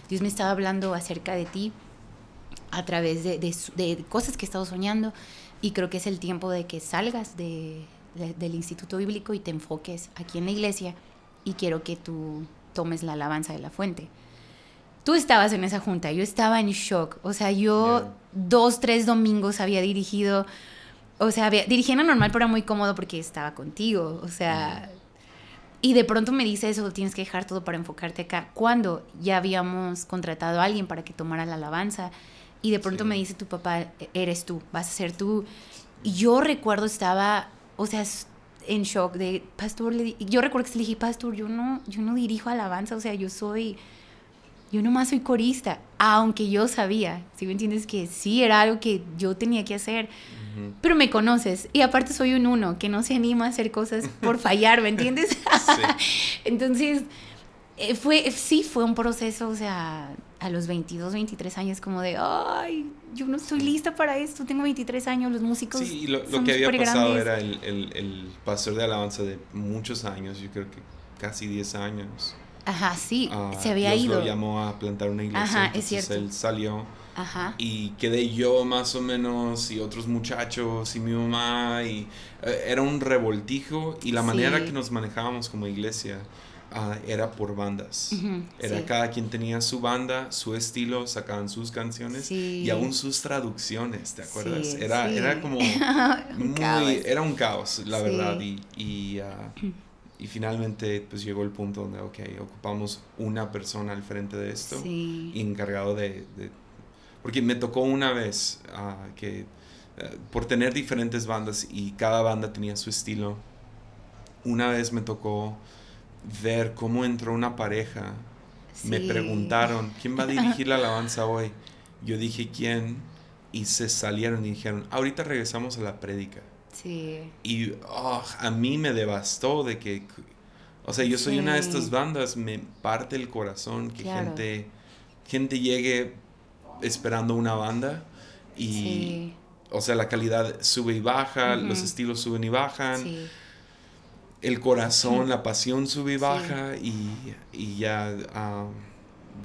Dios me estaba hablando acerca de ti a través de, de su- de cosas que he estado soñando. Y creo que es el tiempo de que salgas de- de- del instituto bíblico y te enfoques aquí en la iglesia. Y quiero que tú tomes la alabanza de la fuente. Tú estabas en esa junta, yo estaba en shock, o sea, yo dos, tres domingos había dirigido o sea, dirigiendo normal, pero era muy cómodo porque estaba contigo, o sea, y de pronto me dice eso, tienes que dejar todo para enfocarte acá. Cuando ya habíamos contratado a alguien para que tomara la alabanza, y de pronto me dice tu papá, e-, eres tú, vas a ser tú. Y yo recuerdo estaba, o sea, en shock de, pastor, le yo recuerdo que le dije, pastor, yo no, yo no dirijo alabanza, o sea, yo soy, yo nomás soy corista, aunque yo sabía, si me entiendes, que sí era algo que yo tenía que hacer, pero me conoces, y aparte soy un uno, que no se anima a hacer cosas por fallar, ¿me entiendes? Entonces, eh, fue, sí fue un proceso, o sea, a los 22, 23 años, como de, ay, yo no estoy lista para esto, tengo 23 años, los músicos. Sí, lo, lo que había pasado era el, el, el, pastor de alabanza de muchos años, yo creo que casi 10 años. Ajá, sí, ah, se había Dios ido. lo llamó a plantar una iglesia. Ajá, es cierto. Él salió. Ajá. Y quedé yo más o menos y otros muchachos y mi mamá y eh, era un revoltijo y la manera que nos manejábamos como iglesia Ah, era por bandas. era cada quien tenía su banda, su estilo, sacaban sus canciones y aún sus traducciones, ¿te acuerdas? era, era como muy, era un caos, la verdad. Y, y, ah, y, finalmente pues llegó el punto donde, ok, ocupamos una persona al frente de esto, encargado de, Porque me tocó una vez ah, que eh, por tener diferentes bandas y cada banda tenía su estilo, una vez me tocó ver cómo entró una pareja. Me preguntaron, ¿quién va a dirigir la alabanza hoy? Yo dije, ¿quién? Y se salieron y dijeron, ahorita regresamos a la prédica. Sí. Y oh, a mí me devastó de que, o sea, yo soy una de estas bandas, me parte el corazón que gente, gente llegue esperando una banda y, o sea, la calidad sube y baja, los estilos suben y bajan. Sí el corazón, la pasión sube y baja y, y, ya ah,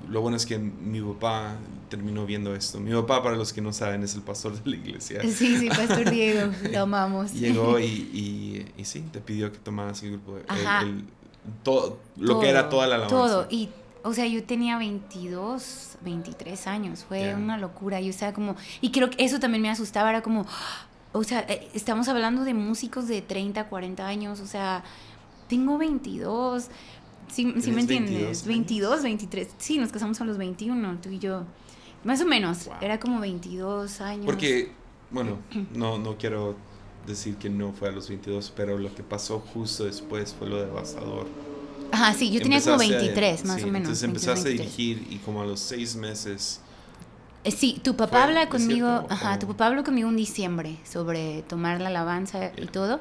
lo bueno es que mi papá terminó viendo esto. Mi papá, para los que no saben, es el pastor de la iglesia. Sí, sí, Pastor Diego, lo amamos. Llegó y, y, y, sí, te pidió que tomaras el grupo. El, todo, lo que era toda la alabanza. Todo, y o sea, yo tenía 22, 23 años, fue una locura. Yo estaba como, y creo que eso también me asustaba, era como, o sea, eh, estamos hablando de músicos de 30, 40 años, o sea, tengo 22, ¿sí, me entiendes? 22, 23, sí, nos casamos a los 21, tú y yo, más o menos, era como 22 años. Porque, bueno, no, no quiero decir que no fue a los 22, pero lo que pasó justo después fue lo devastador. Ajá, sí, yo tenía como 23, más o menos. Entonces empezaste a dirigir y como a los seis meses sí, tu papá habla conmigo, ajá, tu papá habló conmigo en diciembre sobre tomar la alabanza y todo,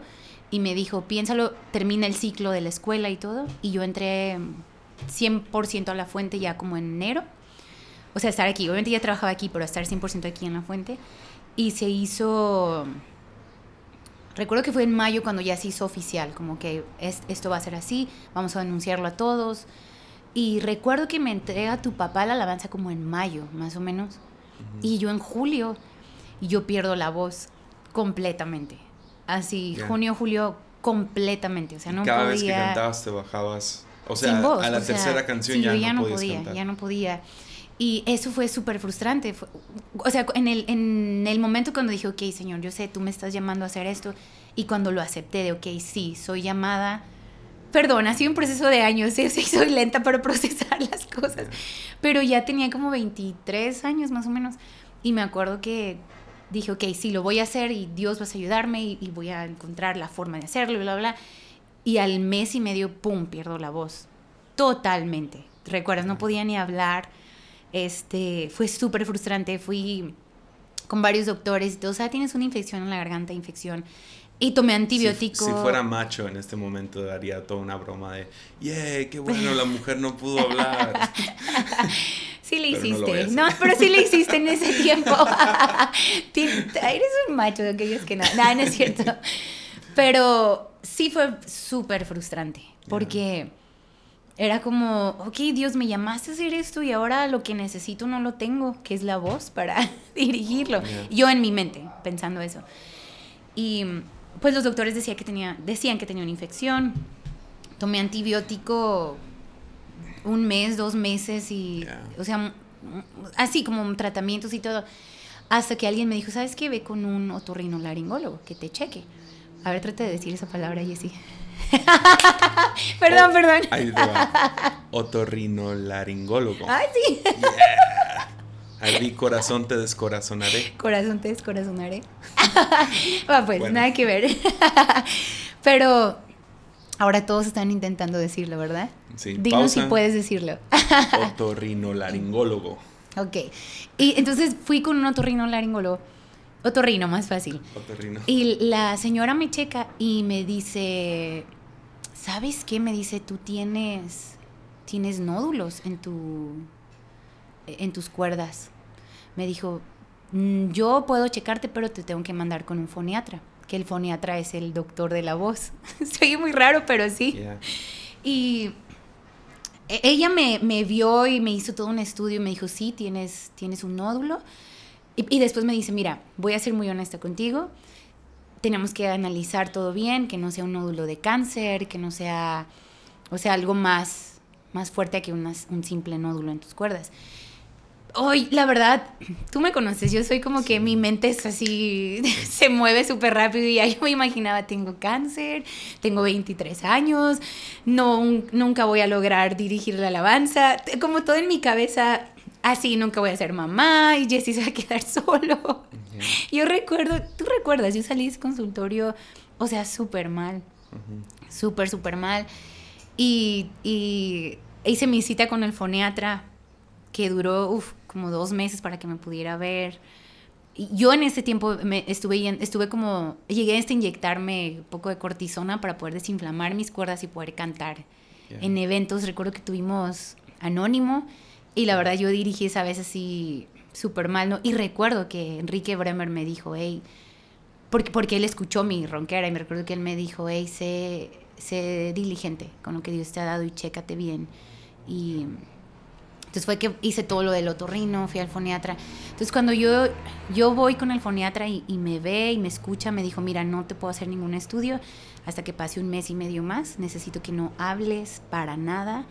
y me dijo, piénsalo, termina el ciclo de la escuela y todo, y yo entré 100% a la fuente ya como en enero, o sea, estar aquí, obviamente ya trabajaba aquí, pero estar 100% aquí en la fuente, y se hizo, recuerdo que fue en mayo cuando ya se hizo oficial, como que es, esto va a ser así, vamos a anunciarlo a todos, y recuerdo que me entrega tu papá la alabanza como en mayo, más o menos. Y yo en julio, yo pierdo la voz completamente. Así, junio, julio, completamente. O sea, no cada vez que cantabas te bajabas. O sea, a la tercera canción ya, ya, no, podía, ya no podía. Y eso fue súper frustrante. o sea, en el, en el momento cuando dije, ok, Señor, yo sé, tú me estás llamando a hacer esto. Y cuando lo acepté de, ok, sí, soy llamada. Perdón, ha sido un proceso de años, sí, soy lenta para procesar las cosas. Pero ya tenía como 23 años más o menos. Y me acuerdo que dije, ok, sí, lo voy a hacer y Dios va a ayudarme y, voy a encontrar la forma de hacerlo, bla, bla. Y al mes y medio, ¡pum!, pierdo la voz. Totalmente. ¿Recuerdas? No podía ni hablar. Este, fue súper frustrante. Fui con varios doctores y todo. O sea, tienes una infección en la garganta, infección. Y tomé antibiótico. Si, fuera macho en este momento daría toda una broma de, ¡yay! ¡Qué bueno! La mujer no pudo hablar. sí le hiciste. No, pero sí le hiciste en ese tiempo. Eres un macho de aquellos que no. No, no es cierto. Pero sí fue súper frustrante. Porque era como, ok, Dios, me llamaste a hacer esto y ahora lo que necesito no lo tengo, que es la voz para dirigirlo. Yo en mi mente, pensando eso. Y pues los doctores decían que tenía, decían que tenía una infección. Tomé antibiótico un mes, dos meses y, o sea, así como tratamientos y todo. Hasta que alguien me dijo, ¿sabes qué? Ve con un otorrinolaringólogo que te cheque. A ver, trata de decir esa palabra, Jessie. perdón, Oh, perdón. Ahí te va. Otorrinolaringólogo. Ay, sí. Al mi corazón te descorazonaré. Corazón te descorazonaré. Va, pues, Bueno. nada que ver. Pero ahora todos están intentando decirlo, ¿verdad? Sí, Dinos si puedes decirlo. Otorrinolaringólogo. ok. Y entonces fui con un otorrinolaringólogo. Otorrino, más fácil. Otorrino. Y la señora me checa y me dice, ¿sabes qué? Me dice, tú tienes, tienes nódulos en, tu, en tus cuerdas. Me dijo, "Mm, yo puedo checarte, pero te tengo que mandar con un foniatra, que el foniatra es el doctor de la voz. Soy muy raro, pero sí. Yeah. Y e- ella me, me vio y me hizo todo un estudio y me dijo, sí, tienes, tienes un nódulo. Y, y después me dice, mira, voy a ser muy honesta contigo. Tenemos que analizar todo bien, que no sea un nódulo de cáncer, que no sea, o sea, algo más, más fuerte que unas- un simple nódulo en tus cuerdas. Hoy, la verdad, tú me conoces, yo soy como que mi mente es así, se mueve súper rápido y ya yo me imaginaba, tengo cáncer, tengo 23 años, no, nunca voy a lograr dirigir la alabanza, como todo en mi cabeza, así, nunca voy a ser mamá y Jessy se va a quedar solo. Yeah. Yo recuerdo, tú recuerdas, yo salí de ese consultorio, o sea, súper mal, Ujú. súper, súper mal. Y, y hice mi cita con el foniatra, que duró uf, como dos meses para que me pudiera ver. Y yo en ese tiempo me estuve, estuve como, llegué hasta inyectarme un poco de cortisona para poder desinflamar mis cuerdas y poder cantar. Yeah. En eventos, recuerdo que tuvimos Anónimo y la verdad yo dirigí esa vez así súper mal, ¿no? Y recuerdo que Enrique Bremer me dijo, hey, porque, porque él escuchó mi ronquera y me recuerdo que él me dijo, hey, sé, sé diligente con lo que Dios te ha dado y chécate bien. Y entonces fue que hice todo lo del otorrino, fui al foniatra. Entonces cuando yo, yo voy con el foniatra y, y me ve y me escucha, me dijo, mira, no te puedo hacer ningún estudio hasta que pase un mes y medio más. Necesito que no hables para nada.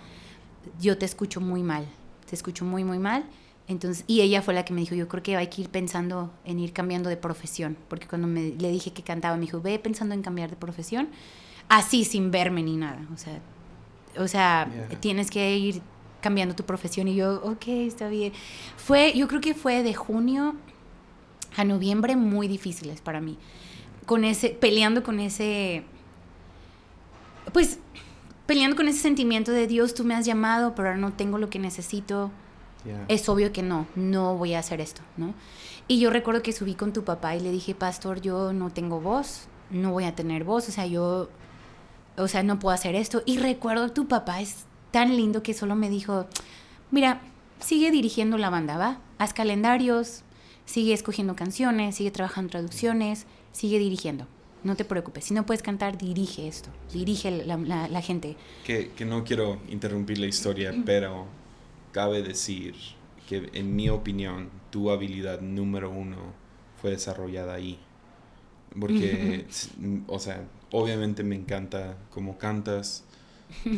Yo te escucho muy mal, te escucho muy, muy mal. Entonces, y ella fue la que me dijo, yo creo que hay que ir pensando en ir cambiando de profesión, porque cuando me, le dije que cantaba, me dijo, ve pensando en cambiar de profesión, así sin verme ni nada, o sea, o sea, Yeah. tienes que ir cambiando tu profesión y yo, ok, está bien. Fue, yo creo que fue de junio a noviembre muy difíciles para mí, con ese, peleando con ese, pues, peleando con ese sentimiento de Dios, tú me has llamado, pero ahora no tengo lo que necesito, Yeah. es obvio que no, no voy a hacer esto, ¿no? Y yo recuerdo que subí con tu papá y le dije, pastor, yo no tengo voz, no voy a tener voz, o sea, yo, o sea, no puedo hacer esto. Y recuerdo tu papá es tan lindo que solo me dijo, mira, sigue dirigiendo la banda, ¿va? Haz calendarios, sigue escogiendo canciones, sigue trabajando traducciones, sigue dirigiendo. No te preocupes, si no puedes cantar, dirige esto, dirige la, la- la gente. Que, que no quiero interrumpir la historia, pero cabe decir que en mi opinión tu habilidad número uno fue desarrollada ahí. Porque, o sea, obviamente me encanta cómo cantas,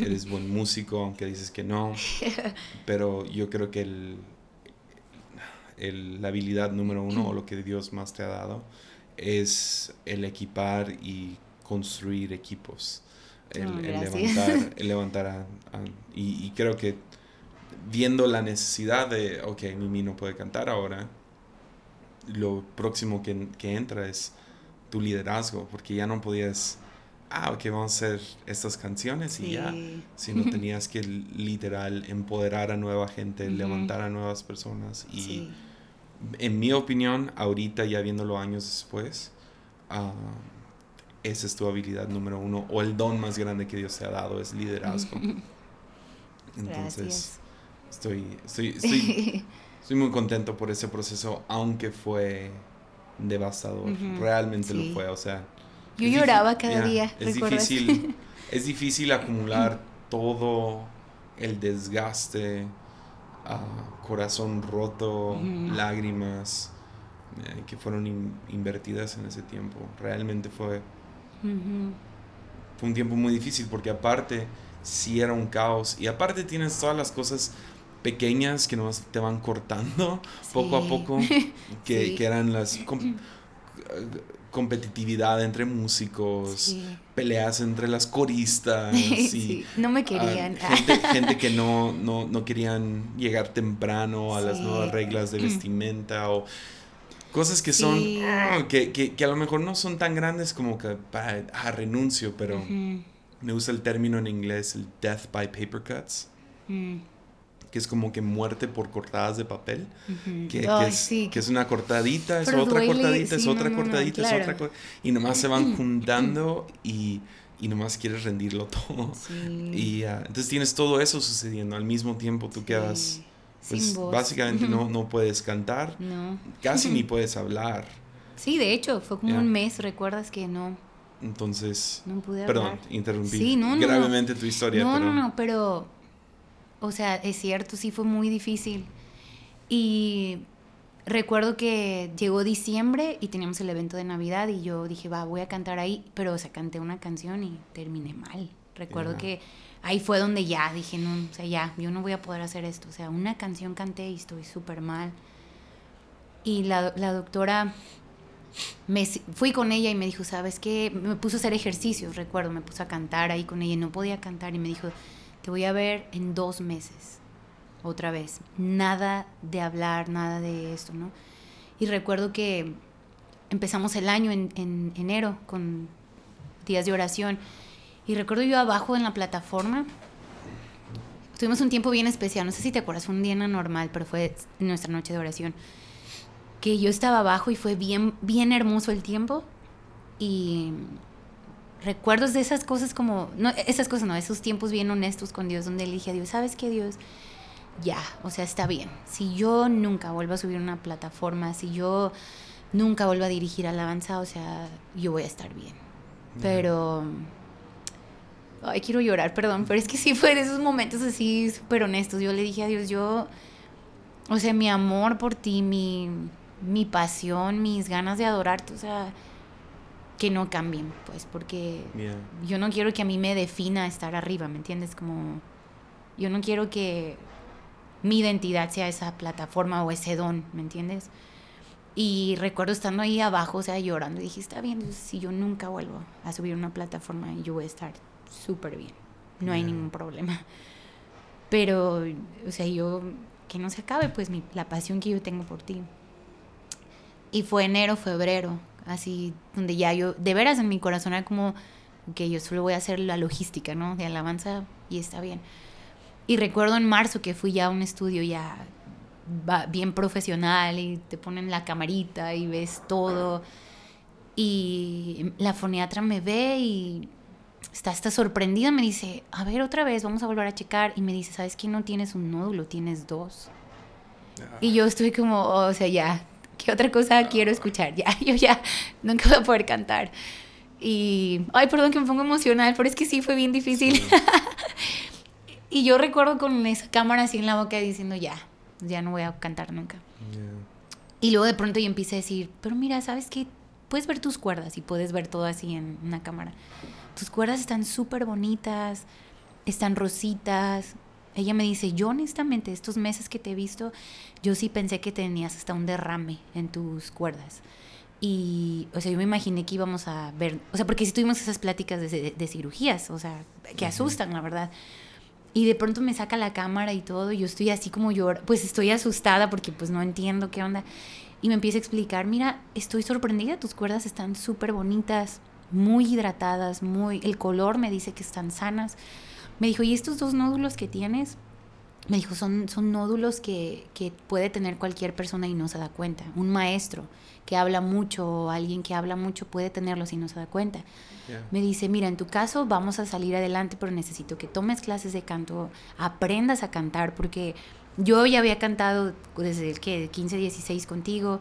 eres buen músico, aunque dices que no, pero yo creo que el, el- la habilidad número uno o lo que Dios más te ha dado es el equipar y construir equipos. El, Oh, levantar, el levantar a- a- y, y creo que viendo la necesidad de, ok, Mimi no puede cantar ahora, lo próximo que, que entra es tu liderazgo, porque ya no podías, ah, ok, vamos a hacer estas canciones y ya, sino tenías que literal empoderar a nueva gente, levantar a nuevas personas y Sí. en mi opinión, ahorita ya viéndolo años después, ah, esa es tu habilidad número uno o el don más grande que Dios te ha dado es liderazgo. Entonces, estoy, estoy, estoy, estoy muy contento por ese proceso, aunque fue devastador. Realmente sí. lo fue, o sea. Yo es lloraba cada día, Es ¿recuerdas? difícil, es difícil acumular todo el desgaste, ah, corazón roto, lágrimas eh, que fueron in- invertidas en ese tiempo. Realmente fue, fue un tiempo muy difícil porque aparte sí era un caos. Y aparte tienes todas las cosas pequeñas que nomás te van cortando poco a poco, que, que eran las competitividad entre músicicos, peleas entre las coristas y no me querían. gente, que no, no, no, querían llegar temprano a las nuevas reglas de vestimenta o cosas que son ah, que, que, que, a lo mejor no son tan grandes como que ah, renuncio, pero me gusta el término en inglés, el death by paper cuts. Que es como que muerte por cortadas de papel, que, es, que, es, una cortadita, es otra cortadita, es otra cortadita, es otra cortadita, y nomás se van juntando y, y nomás quieres rendirlo todo. Y uh, entonces tienes todo eso sucediendo al mismo tiempo, tú quedas, pues básicamente no, no puedes cantar, casi ni puedes hablar. Sí, de hecho, fue como un mes, ¿recuerdas que no? Entonces, no pude perdón, interrumpí gravemente tu historia. No, no, no, pero o sea, es cierto, sí fue muy difícil. Y recuerdo que llegó diciembre y teníamos el evento de Navidad y yo dije, va, voy a cantar ahí, pero o sea, canté una canción y terminé mal. Recuerdo que ahí fue donde ya dije, no, o sea, ya, yo no voy a poder hacer esto. O sea, una canción canté y estoy súper mal. Y la, la doctora, me, fui con ella y me dijo, ¿sabes qué? Me puso a hacer ejercicios, recuerdo, me puso a cantar ahí con ella y no podía cantar y me dijo, te voy a ver en dos meses, otra vez. Nada de hablar, nada de esto, ¿no? Y recuerdo que empezamos el año en, enero con días de oración. Y recuerdo yo abajo en la plataforma, tuvimos un tiempo bien especial, no sé si te acuerdas, fue un día normal, pero fue nuestra noche de oración, que yo estaba abajo y fue bien, bien hermoso el tiempo. Y recuerdos de esas cosas como, no, esas cosas no, esos tiempos bien honestos con Dios, donde elige a Dios, ¿sabes qué Dios? Ya, o sea, está bien. Si yo nunca vuelvo a subir una plataforma, si yo nunca vuelvo a dirigir alabanza, o sea, yo voy a estar bien. Pero... Ay, quiero llorar, perdón, pero es que sí fue de esos momentos así súper honestos. Yo le dije a Dios, yo, o sea, mi amor por ti, mi, mi pasión, mis ganas de adorarte, o sea, que no cambien, pues, porque yo no quiero que a mí me defina estar arriba, ¿me entiendes? Como yo no quiero que mi identidad sea esa plataforma o ese don, ¿me entiendes? Y recuerdo estando ahí abajo, o sea, llorando, y dije, está bien, si yo nunca vuelvo a subir una plataforma, yo voy a estar súper bien, no hay ningún problema. Pero, o sea, yo, que no se acabe, pues, mi, la pasión que yo tengo por ti. Y fue enero, febrero, así donde ya yo, de veras en mi corazón era como que yo solo voy a hacer la logística, ¿no? De alabanza y está bien. Y recuerdo en marzo que fui ya a un estudio ya bien profesional y te ponen la camarita y ves todo. Y la foniatra me ve y está, está sorprendida, me dice, a ver otra vez, vamos a volver a checar. Y me dice, ¿sabes que no tienes un nódulo, tienes dos? Y yo estoy como, o sea, ya, ¿qué otra cosa quiero escuchar? Ya, yo ya nunca voy a poder cantar. Y, ay, perdón que me pongo emocional, pero es que sí fue bien difícil. y yo recuerdo con esa cámara así en la boca diciendo, ya, ya no voy a cantar nunca. Y luego de pronto yo empecé a decir, pero mira, ¿sabes qué? Puedes ver tus cuerdas y puedes ver todo así en una cámara. Tus cuerdas están súper bonitas, están rositas, ella me dice, yo honestamente, estos meses que te he visto, yo sí pensé que tenías hasta un derrame en tus cuerdas. Y, o sea, yo me imaginé que íbamos a ver, o sea, porque si tuvimos esas pláticas de, cirugías, o sea, que asustan, la verdad. Y de pronto me saca la cámara y todo, y yo estoy así como yo, pues estoy asustada porque pues no entiendo qué onda. Y me empieza a explicar, mira, estoy sorprendida, tus cuerdas están súper bonitas, muy hidratadas, muy, el color me dice que están sanas. Me dijo, ¿y estos dos nódulos que tienes? Me dijo, son, son nódulos que, que puede tener cualquier persona y no se da cuenta. Un maestro que habla mucho o alguien que habla mucho puede tenerlos y no se da cuenta. Me dice, mira, en tu caso vamos a salir adelante, pero necesito que tomes clases de canto, aprendas a cantar, porque yo ya había cantado desde el que 15, 16 contigo,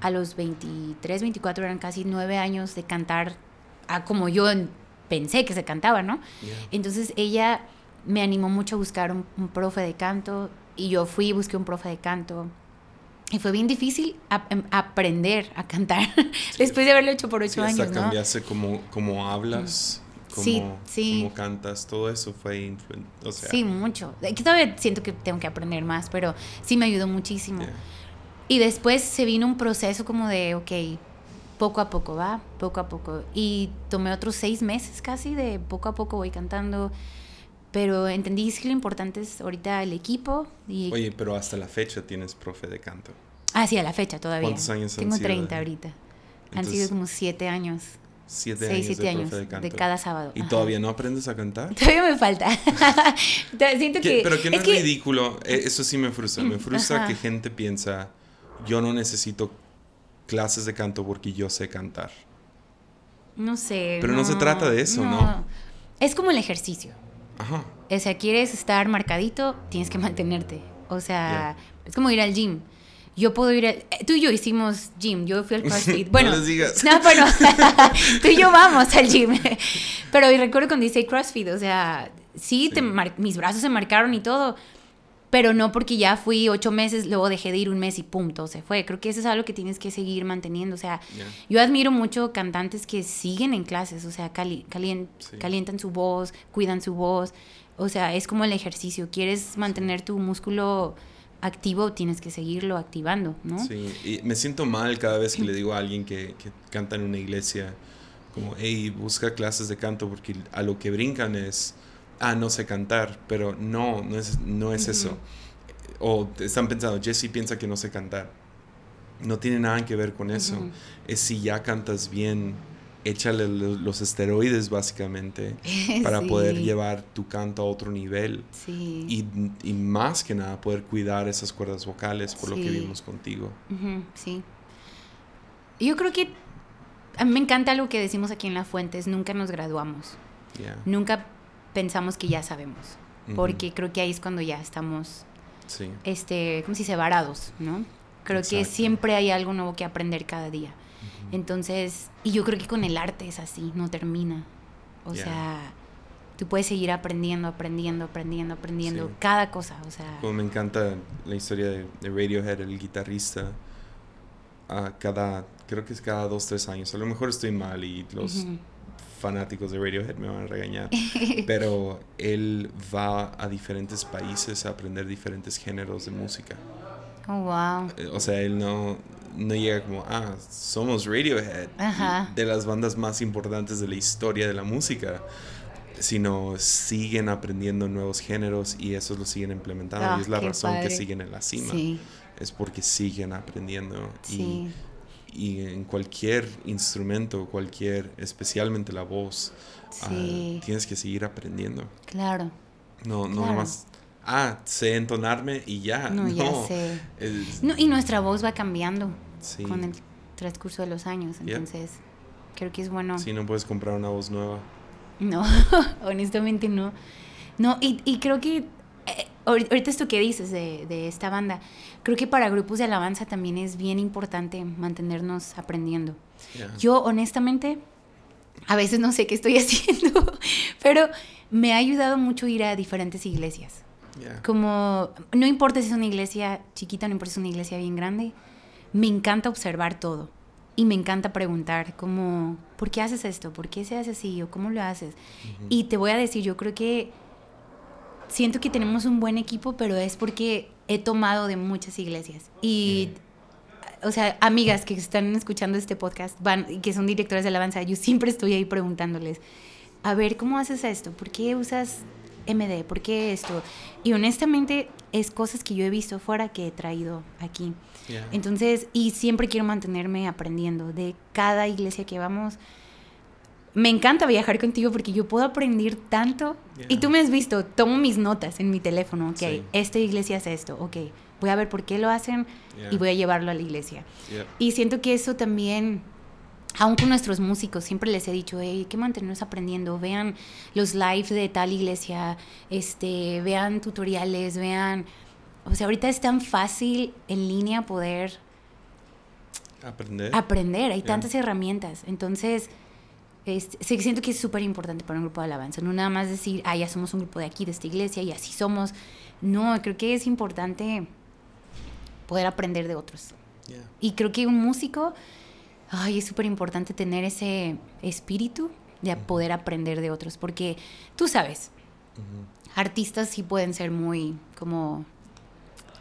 a los 23, 24 eran casi nueve años de cantar a como yo pensé que se cantaba, ¿no? Entonces ella me animó mucho a buscar un, profe de canto y yo fui y busqué un profe de canto. Y fue bien difícil em, aprender a cantar después de haberlo hecho por ocho años. ¿no? como, como hablas. cómo, Sí, sí. cómo cantas, todo eso fue o sea, Sí, mucho. Que todavía siento que tengo que aprender más, pero sí me ayudó muchísimo. yeah. Y después se vino un proceso como de, ok, poco a poco va, poco a poco. Y tomé otros seis meses casi de poco a poco voy cantando. Pero entendí que lo importante es ahorita el equipo y... Oye, pero hasta la fecha tienes profe de canto. Ah, sí, a la fecha todavía. ¿Cuántos años han Tengo sido 30 de- ahorita. han Entonces, sido como siete años. siete seis, años siete de años profe de canto. de cada sábado. ¿Y Ajá. todavía no aprendes a cantar? Todavía me falta. Siento ¿Qué- que... pero que no es, que- ridículo, eh, eso sí me frustra. Me frustra Ajá. que gente piensa, yo no necesito clases de canto porque yo sé cantar. No sé. Pero no se trata de eso, ¿no? Es como el ejercicio. Ajá. O sea, quieres estar marcadito, tienes que mantenerte. O sea, es como ir al gym. Yo puedo ir al... eh, Tú y yo hicimos gym, yo fui al CrossFit. No Bueno, les digas. No, pero tú y yo vamos al gym. Pero recuerdo cuando hice CrossFit, o sea, sí, te Sí. mar- mis brazos se marcaron y todo, pero no porque ya fui ocho meses, luego dejé de ir un mes y pum, todo se fue. Creo que eso es algo que tienes que seguir manteniendo. O sea, yo admiro mucho cantantes que siguen en clases, o sea, cali- calien- Sí. calientan su voz, cuidan su voz. O sea, es como el ejercicio. Quieres mantener tu músculo activo, tienes que seguirlo activando, ¿no? Sí, y me siento mal cada vez que le digo a alguien que, que canta en una iglesia, como, hey, busca clases de canto porque a lo que brincan es, ah, no sé cantar, pero no, no es, no es eso. O están pensando, Jesse piensa que no sé cantar. No tiene nada que ver con eso. Es si ya cantas bien, échale lo- los esteroides básicamente para Sí. poder llevar tu canto a otro nivel. Sí. Y, y más que nada poder cuidar esas cuerdas vocales por lo que vimos contigo. Sí. Yo creo que a mí me encanta algo que decimos aquí en La Fuentes, nunca nos graduamos, Yeah. nunca pensamos que ya sabemos, porque creo que ahí es cuando ya estamos, Sí. este, ¿cómo se dice? Varados, ¿no? Creo que siempre hay algo nuevo que aprender cada día. Entonces, y yo creo que con el arte es así, no termina. O Yeah. sea, tú puedes seguir aprendiendo, aprendiendo, aprendiendo, aprendiendo Sí. cada cosa, o sea, Como me encanta la historia de, Radiohead, el guitarrista, a cada, creo que es cada dos, tres años. A lo mejor estoy mal y los. Fanáticos de Radiohead me van a regañar. pero él va a diferentes países a aprender diferentes géneros de música. oh, wow. Eh, O sea, él no, no llega como, ah, somos Radiohead, Ajá. de las bandas más importantes de la historia de la música, sino siguen aprendiendo nuevos géneros y esos lo siguen implementando. Ah, y es la qué razón que padre. siguen en la cima. Sí, Es porque siguen aprendiendo. sí. Y, y en cualquier instrumento, cualquier, especialmente la voz, ah, Sí. tienes que seguir aprendiendo. Claro. No, no Claro. nomás, ah, sé entonarme y ya. No, No, ya sé. es- No, y nuestra voz va cambiando sí. con el transcurso de los años, entonces creo que es bueno. Sí, no puedes comprar una voz nueva. No, honestamente no. No, y, y creo que eh, ahori- ahorita esto que dices de, de esta banda, creo que para grupos de alabanza también es bien importante mantenernos aprendiendo. Yeah. Yo honestamente a veces no sé qué estoy haciendo, pero me ha ayudado mucho ir a diferentes iglesias. Yeah. Como, no importa si es una iglesia chiquita, no importa si es una iglesia bien grande, me encanta observar todo. Y me encanta preguntar, como, ¿por qué haces esto? ¿Por qué se hace así? ¿O cómo lo haces? Y te voy a decir, yo creo que siento que tenemos un buen equipo, pero es porque he tomado de muchas iglesias. Y, o sea, amigas que están escuchando este podcast, van, y que son directoras de alabanza, yo siempre estoy ahí preguntándoles, a ver, ¿cómo haces esto? ¿Por qué usas MD? ¿Por qué esto? Y honestamente es cosas que yo he visto fuera que he traído aquí. Yeah. Entonces, y siempre quiero mantenerme aprendiendo de cada iglesia que vamos. Me encanta viajar contigo porque yo puedo aprender tanto. Y tú me has visto, tomo mis notas en mi teléfono, ok, Sí. esta iglesia hace esto, ok, voy a ver por qué lo hacen Yeah. y voy a llevarlo a la iglesia. Yeah. Y siento que eso también, aun con nuestros músicos, siempre les he dicho, hey, hay que mantenernos aprendiendo, vean los lives de tal iglesia, este, vean tutoriales, vean, o sea, ahorita es tan fácil en línea poder Aprender. aprender, hay tantas herramientas, entonces... Sí, siento que es súper importante para un grupo de alabanza, no nada más decir, ah, ya somos un grupo de aquí, de esta iglesia, y así somos. No, creo que es importante poder aprender de otros. Y creo que un músico, ay, es súper importante tener ese espíritu de poder aprender de otros, porque tú sabes, artistas sí pueden ser muy como...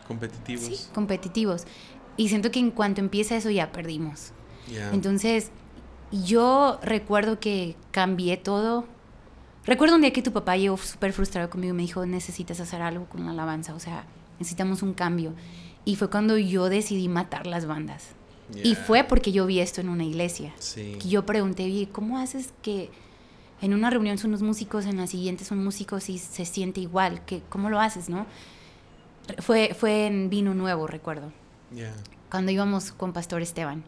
Competitivos. Sí, competitivos. Y siento que en cuanto empieza eso ya perdimos. Entonces, yo recuerdo que cambié todo. Recuerdo un día que tu papá llegó súper frustrado conmigo y me dijo, necesitas hacer algo con la alabanza, o sea, necesitamos un cambio. Y fue cuando yo decidí matar las bandas. Y fue porque yo vi esto en una iglesia. Sí. yo pregunté, ¿cómo haces que en una reunión son los músicos, en la siguiente son músicos y se siente igual? ¿Qué, ¿Cómo lo haces, no? Fue, fue en Vino Nuevo, recuerdo. Cuando íbamos con Pastor Esteban.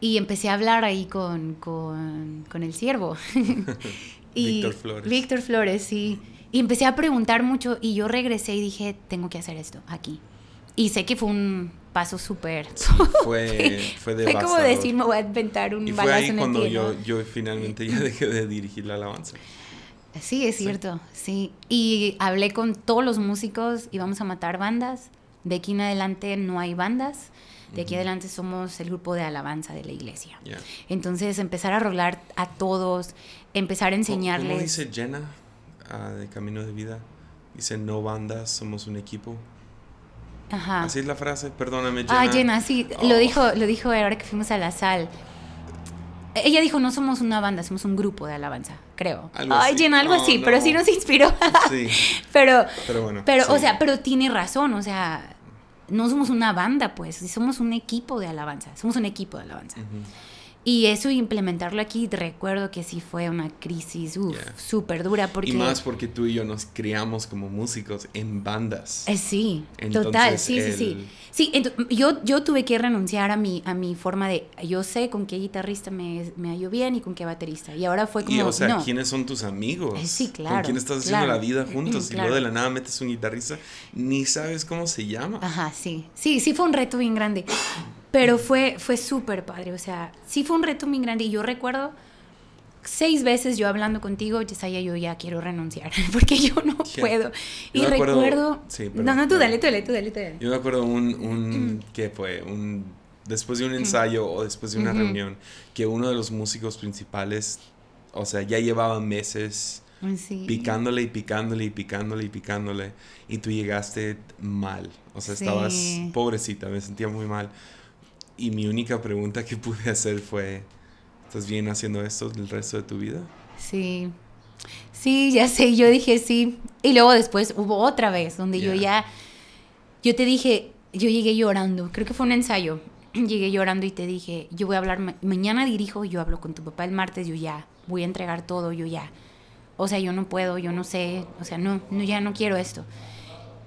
Y empecé a hablar ahí con, con, con el siervo. Víctor Flores. Víctor Flores, sí. Y empecé a preguntar mucho y yo regresé y dije, tengo que hacer esto aquí. Y sé que fue un paso súper... fue, fue Fue como decir, me voy a inventar un y fue ahí cuando yo, yo finalmente ya dejé de dirigir la alabanza. Sí, es cierto, sí. Y hablé con todos los músicos y vamos a matar bandas. De aquí en adelante no hay bandas. De aquí adelante somos el grupo de alabanza de la iglesia. Entonces, empezar a rolar a todos, empezar a enseñarles. ¿Cómo dice Jenna ah, de Camino de Vida? Dice, no bandas, somos un equipo. Ajá. Así es la frase, perdóname, Jenna. Ah, Jenna, sí, lo, oh. dijo, lo dijo ahora que fuimos a la sal. Ella dijo, no somos una banda, somos un grupo de alabanza, creo. Ay, Jenna, algo así, pero sí nos inspiró. sí. pero, pero bueno. Pero, o sea, pero tiene razón, o sea, no somos una banda, pues, somos un equipo de alabanza, somos un equipo de alabanza. Y eso implementarlo aquí, recuerdo que sí fue una crisis súper dura. Porque, y más porque tú y yo nos criamos como músicos en bandas. Eh, sí, total, sí, sí, sí. Sí, yo, yo tuve que renunciar a mi, a mi forma de, yo sé con qué guitarrista me, me hallo bien y con qué baterista. Y ahora fue como, Y o sea, ¿quiénes son tus amigos? Eh, sí, claro. ¿Con quién estás haciendo la vida juntos? Y luego de la nada metes un guitarrista, ni sabes cómo se llama. Ajá, sí. Sí, sí fue un reto bien grande. Pero fue, fue súper padre, o sea, sí fue un reto muy grande y yo recuerdo seis veces yo hablando contigo, Yesaya, yo ya quiero renunciar, porque yo no puedo. y recuerdo... no, no, tú dale, tú dale, tú dale, tú dale. Yo me acuerdo un, un ¿qué fue? Un, después de un ensayo o después de una reunión, que uno de los músicos principales, o sea, ya llevaba meses picándole y picándole y picándole y picándole, y tú llegaste mal, o sea, estabas pobrecita, me sentía muy mal. Y mi única pregunta que pude hacer fue, ¿estás bien haciendo esto el resto de tu vida? Sí, sí, ya sé, yo dije sí. Y luego después hubo otra vez donde yo ya, yo te dije, yo llegué llorando, creo que fue un ensayo, llegué llorando y te dije, yo voy a hablar, mañana dirijo, yo hablo con tu papá el martes, yo ya, voy a entregar todo, yo ya. O sea, yo no puedo, yo no sé, o sea, no, no ya no quiero esto.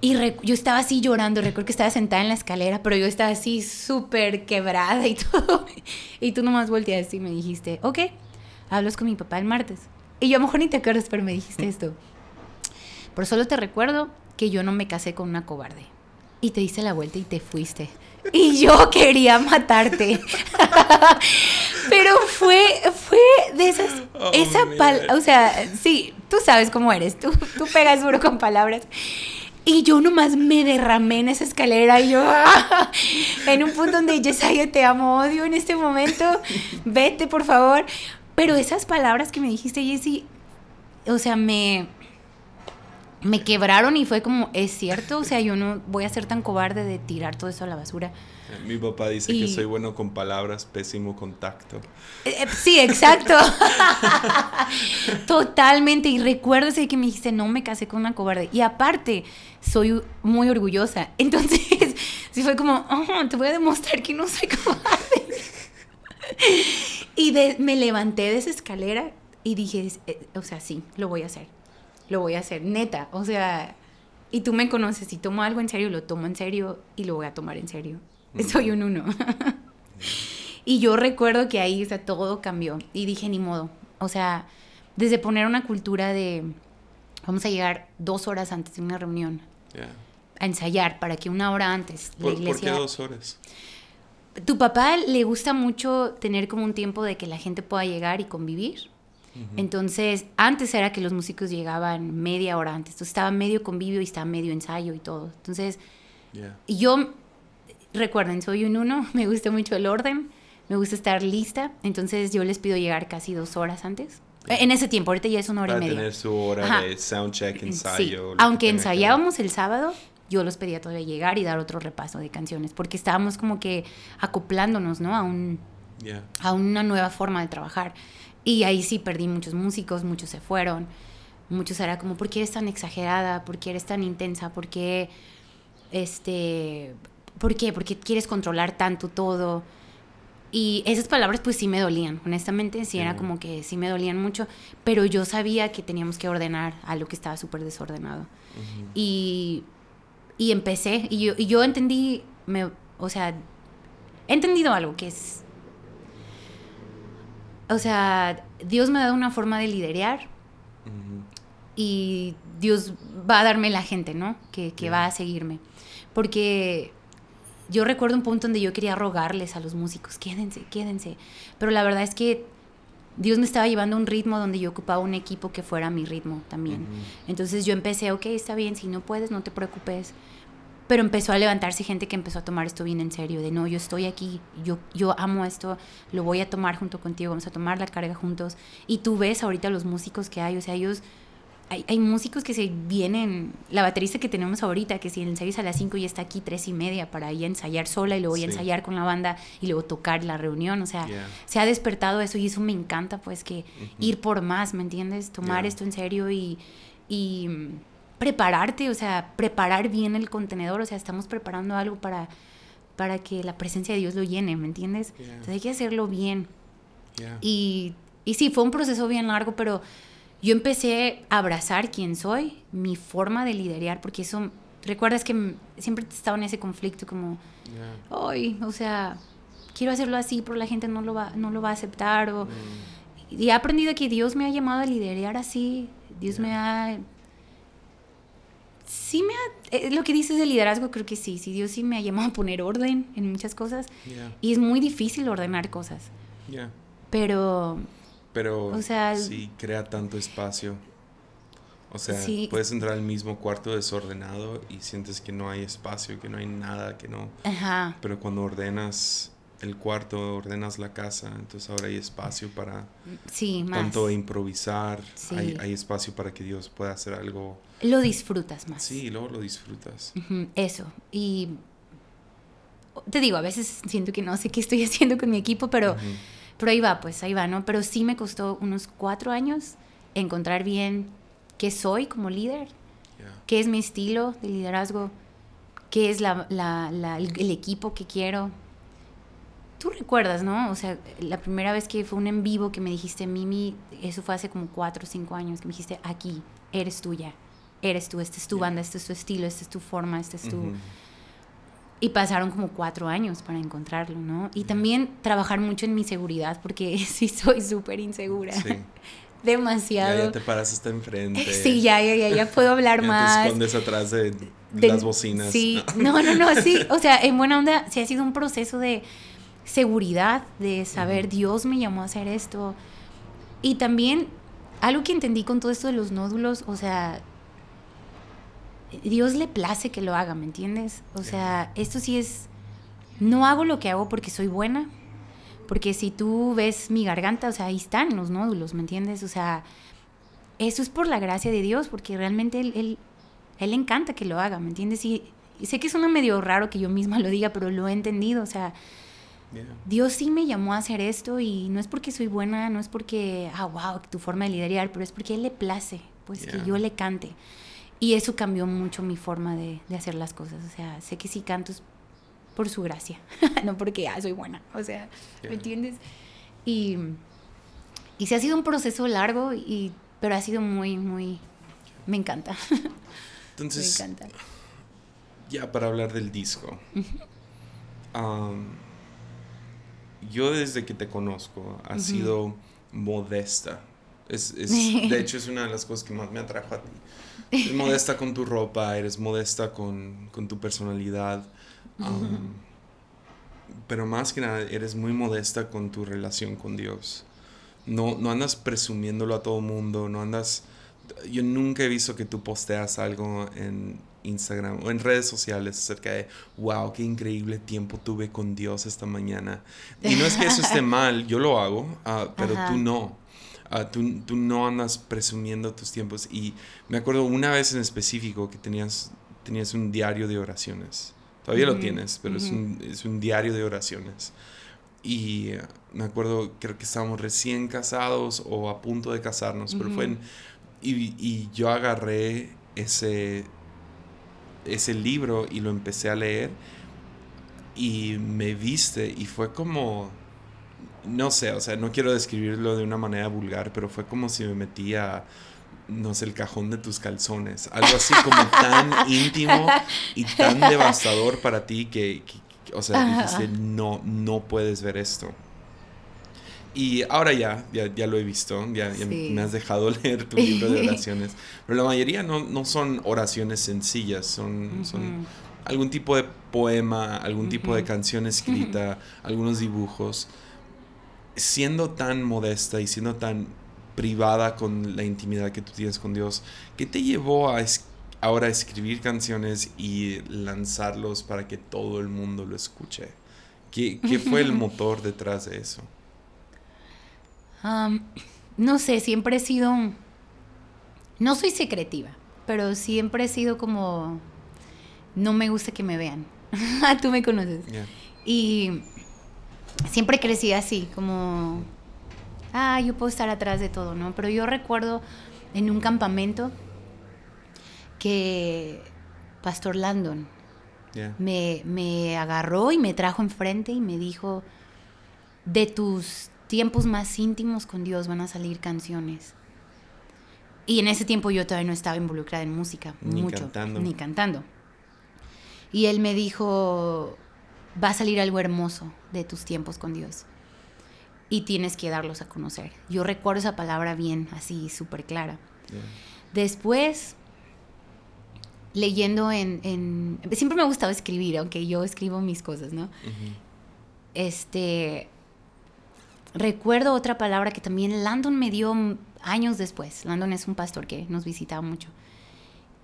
Y yo estaba así llorando, recuerdo que estaba sentada en la escalera, pero yo estaba así súper quebrada y todo. Y tú nomás volteaste y me dijiste, ok, hablas con mi papá el martes. Y yo a lo mejor ni te acuerdas, pero me dijiste esto. Pero solo te recuerdo que yo no me casé con una cobarde. Y te diste la vuelta y te fuiste. Y yo quería matarte. pero fue, fue de esas, oh, esa o sea, sí, tú sabes cómo eres, tú, tú pegas duro con palabras. Y yo nomás me derramé en esa escalera y yo, en un punto donde Yesaya, te amo, odio en este momento, vete por favor. Pero esas palabras que me dijiste, Jessy, o sea, me, me quebraron y fue como, es cierto, o sea, yo no voy a ser tan cobarde de tirar todo eso a la basura. Mi papá dice que soy bueno con palabras, pésimo con tacto. Eh, eh, sí, exacto. Totalmente. Y recuérdese que me dijiste, no me casé con una cobarde. Y aparte, soy muy orgullosa. Entonces, sí fue como, te voy a demostrar que no soy cobarde. y me levanté de esa escalera y dije, eh, o sea, sí, lo voy a hacer. Lo voy a hacer, neta. O sea, y tú me conoces, si tomo algo en serio, lo tomo en serio y lo voy a tomar en serio. Soy un uno. y yo recuerdo que ahí, o sea, todo cambió. Y dije, ni modo. O sea, desde poner una cultura de, vamos a llegar dos horas antes de una reunión. A ensayar para que una hora antes la iglesia... ¿Por qué dos horas? Tu papá le gusta mucho tener como un tiempo de que la gente pueda llegar y convivir. Entonces, antes era que los músicos llegaban media hora antes. Entonces, estaba medio convivio y estaba medio ensayo y todo. Entonces, y yo recuerden, soy un uno, me gusta mucho el orden, me gusta estar lista, entonces yo les pido llegar casi dos horas antes En ese tiempo, ahorita ya es una hora Para y media. tener su hora Ajá. de soundcheck, Sí, ensayo. que aunque tenga que- ensayábamos el sábado, yo los pedía todavía llegar y dar otro repaso de canciones, porque estábamos como que acoplándonos, ¿no? A, un, Yeah. a una nueva forma de trabajar. Y ahí sí perdí muchos músicos, muchos se fueron, muchos era como, ¿por qué eres tan exagerada? ¿Por qué eres tan intensa? ¿Por qué, este, por qué? ¿Por qué quieres controlar tanto todo? Y esas palabras pues sí me dolían, honestamente, sí era como que sí me dolían mucho, pero yo sabía que teníamos que ordenar algo que estaba súper desordenado. Y, y empecé, y yo, y yo entendí, me, o sea, he entendido algo que es, o sea, Dios me ha dado una forma de liderear Ujú. y Dios va a darme la gente, ¿no? Que, que va a seguirme. Porque yo recuerdo un punto donde yo quería rogarles a los músicos, quédense, quédense. Pero la verdad es que Dios me estaba llevando a un ritmo donde yo ocupaba un equipo que fuera mi ritmo también. Entonces yo empecé, ok, está bien, si no puedes, no te preocupes. Pero empezó a levantarse gente que empezó a tomar esto bien en serio, de no, yo estoy aquí, yo, yo amo esto, lo voy a tomar junto contigo, vamos a tomar la carga juntos. Y tú ves ahorita los músicos que hay, o sea, ellos, hay, hay músicos que se vienen, la baterista que tenemos ahorita, que si el ensayo es a las 5 y está aquí tres y media para ir a ensayar sola y luego ir a Sí. ensayar con la banda y luego tocar la reunión, o sea, Yeah. se ha despertado eso y eso me encanta, pues que Ujú. ir por más, ¿me entiendes? Tomar esto en serio y, y prepararte, o sea, preparar bien el contenedor, o sea, estamos preparando algo para, para que la presencia de Dios lo llene, ¿me entiendes? Yeah. Entonces hay que hacerlo bien. Yeah. Y, y sí, fue un proceso bien largo, pero yo empecé a abrazar quién soy, mi forma de liderar, porque eso, recuerdas que siempre estaba en ese conflicto como, Yeah. ay, o sea, quiero hacerlo así, pero la gente no lo va, no lo va a aceptar, o... Mm. Y he aprendido que Dios me ha llamado a liderar así. Dios me ha... Sí me ha... eh, lo que dices de liderazgo creo que sí. Sí, Dios sí me ha llamado a poner orden en muchas cosas. Yeah. Y es muy difícil ordenar cosas. Yeah. Pero... Pero O sea, sí crea tanto espacio. O sea, Sí. puedes entrar al mismo cuarto desordenado y sientes que no hay espacio, que no hay nada, que no. Ajá. Pero cuando ordenas el cuarto, ordenas la casa, entonces ahora hay espacio para Sí, más. tanto improvisar, Sí. hay, hay espacio para que Dios pueda hacer algo. Lo disfrutas más. Sí, luego lo disfrutas. Eso. Y... Te digo, a veces siento que no sé qué estoy haciendo con mi equipo, pero... Ujú. Pero ahí va, pues ahí va, ¿no? Pero sí me costó unos cuatro años encontrar bien qué soy como líder, Yeah. qué es mi estilo de liderazgo, qué es la, la- la- el, el equipo que quiero. Tú recuerdas, ¿no? O sea, la primera vez que fue un en vivo que me dijiste, Mimi, eso fue hace como cuatro o cinco años, que me dijiste, aquí, eres tuya, eres tú, esta es tu Yeah. banda, este es tu estilo, esta es tu forma, este es tu... Ujú. Y pasaron como cuatro años para encontrarlo, ¿no? Y también trabajar mucho en mi seguridad, porque sí soy súper insegura. Sí. Ya, Demasiado. ya te paras hasta enfrente. Sí, ya, ya, ya, ya puedo hablar Ya te más. escondes atrás de, de- las bocinas. Sí, no, no, no, sí. O sea, en buena onda, sí ha sido un proceso de seguridad, de saber, Ujú. Dios me llamó a hacer esto. Y también, algo que entendí con todo esto de los nódulos, o sea, Dios le place que lo haga, ¿me entiendes? O sea, esto sí es, no hago lo que hago porque soy buena, porque si tú ves mi garganta, o sea, ahí están los nódulos, ¿me entiendes? O sea, eso es por la gracia de Dios, porque realmente Él, él, él le encanta que lo haga, ¿me entiendes? Y, y sé que suena medio raro que yo misma lo diga, pero lo he entendido, o sea, Yeah. Dios sí me llamó a hacer esto y no es porque soy buena, no es porque, ah, wow, tu forma de liderar, pero es porque Él le place, pues Yeah. que yo le cante. Y eso cambió mucho mi forma de, de hacer las cosas, o sea, sé que sí canto es por su gracia, no porque, ah, soy buena, o sea, Yeah. ¿me entiendes? Y, y sí ha sido un proceso largo, y, pero ha sido muy, muy, me encanta, me Entonces, encanta. ya para hablar del disco. yo desde que te conozco Ujú. sido modesta. Es, es- de hecho, es una de las cosas que más me atrajo a ti. Eres modesta con tu ropa, eres modesta con, con tu personalidad. am, pero más que nada, eres muy modesta con tu relación con Dios. No, no andas presumiéndolo a todo mundo, no andas... Yo nunca he visto que tú posteas algo en Instagram o en redes sociales acerca de, wow, qué increíble tiempo tuve con Dios esta mañana. Y no es que eso esté mal, yo lo hago, ah, pero Ajá. tú no. Ah, tú, tú, no andas presumiendo tus tiempos. Y me acuerdo una vez en específico que tenías, tenías un diario de oraciones. Todavía lo tienes, pero es, un, es, un, diario de oraciones. Y me acuerdo, creo que estábamos recién casados o a punto de casarnos, pero fue en, y, y, yo agarré ese, ese libro y lo empecé a leer y me viste y fue como no sé, o sea, no quiero describirlo de una manera vulgar, pero fue como si me metía, no sé, el cajón de tus calzones. Algo así como tan íntimo y tan devastador para ti que, o sea, dijiste, no, no puedes ver esto. Y ahora ya, ya, lo he visto, ya, me has dejado leer tu libro de oraciones. Pero la mayoría no, no son oraciones sencillas, son, son algún tipo de poema, algún tipo de canción escrita, algunos dibujos siendo tan modesta y siendo tan privada con la intimidad que tú tienes con Dios, ¿qué te llevó a ahora a escribir canciones y lanzarlos para que todo el mundo lo escuche? ¿Qué, fue el motor detrás de eso? no sé, siempre he sido... No soy secretiva, pero siempre he sido como... No me gusta que me vean. Tú me conoces. Y siempre crecí así, como, ah, yo puedo estar atrás de todo, ¿no? Pero yo recuerdo en un campamento que Pastor Landon me, me agarró y me trajo enfrente y me dijo, de tus tiempos más íntimos con Dios van a salir canciones. Y en ese tiempo yo todavía no estaba involucrada en música, ni mucho, cantando. ni cantando. Y él me dijo, va a salir algo hermoso de tus tiempos con Dios. Y tienes que darlos a conocer. Yo recuerdo esa palabra bien, así, súper clara. Después, leyendo en, Siempre me ha gustado escribir, aunque yo escribo mis cosas, ¿no? Este... Recuerdo otra palabra que también Landon me dio años después. Landon es un pastor que nos visitaba mucho.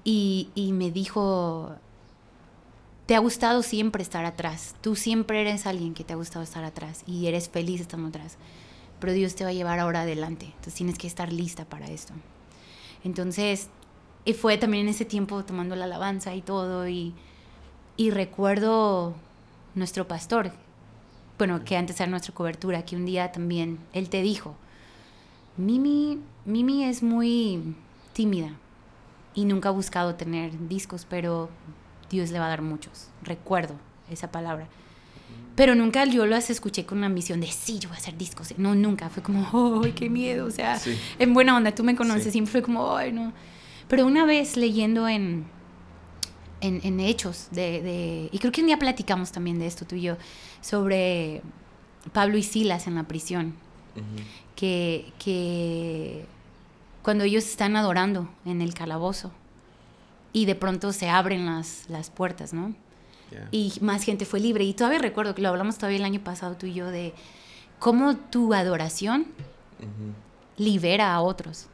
Y, y me dijo, te ha gustado siempre estar atrás. Tú siempre eres alguien que te ha gustado estar atrás y eres feliz estando atrás. Pero Dios te va a llevar ahora adelante. Entonces tienes que estar lista para esto. Entonces, y fue también en ese tiempo tomando la alabanza y todo. Y, y recuerdo nuestro pastor, bueno, que antes era nuestra cobertura, que un día también él te dijo, Mimi, Mimi es muy tímida y nunca ha buscado tener discos, pero Dios le va a dar muchos. Recuerdo esa palabra. Pero nunca yo las escuché con una misión de, sí, yo voy a hacer discos. No, nunca. Fue como, ¡ay, qué miedo! O sea, en buena onda, tú me conoces, siempre fue como, ¡ay, no! Pero una vez leyendo en, en, Hechos, de, y creo que un día platicamos también de esto tú y yo, sobre Pablo y Silas en la prisión, que, que cuando ellos están adorando en el calabozo, y de pronto se abren las, las puertas, ¿no? Y más gente fue libre. Y todavía recuerdo que lo hablamos todavía el año pasado tú y yo de cómo tu adoración libera a otros.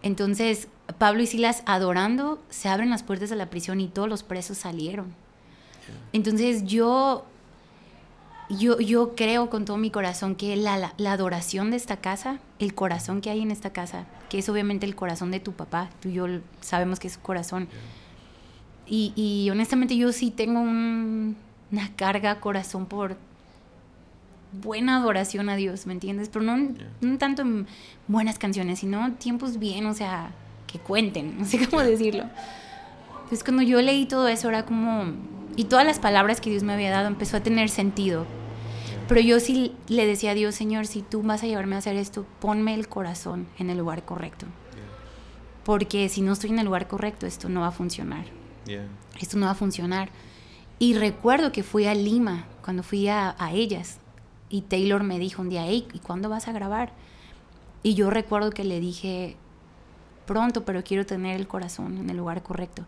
Entonces, Pablo y Silas adorando, se abren las puertas de la prisión y todos los presos salieron. Entonces yo yo, yo creo con todo mi corazón que la, la, adoración de esta casa, el corazón que hay en esta casa, que es obviamente el corazón de tu papá, tú y yo sabemos que es su corazón. Y, y, honestamente yo sí tengo un, una carga corazón por buena adoración a Dios, ¿me entiendes? Pero no, no tanto en buenas canciones, sino tiempos bien, o sea, que cuenten, no sé cómo decirlo. Entonces cuando yo leí todo eso era como y todas las palabras que Dios me había dado empezó a tener sentido. Pero yo sí le decía a Dios, Señor, si tú vas a llevarme a hacer esto, ponme el corazón en el lugar correcto. Porque si no estoy en el lugar correcto, esto no va a funcionar. Esto no va a funcionar. Y recuerdo que fui a Lima, cuando fui a, a ellas, y Taylor me dijo un día, hey, ¿y cuándo vas a grabar? Y yo recuerdo que le dije, pronto, pero quiero tener el corazón en el lugar correcto.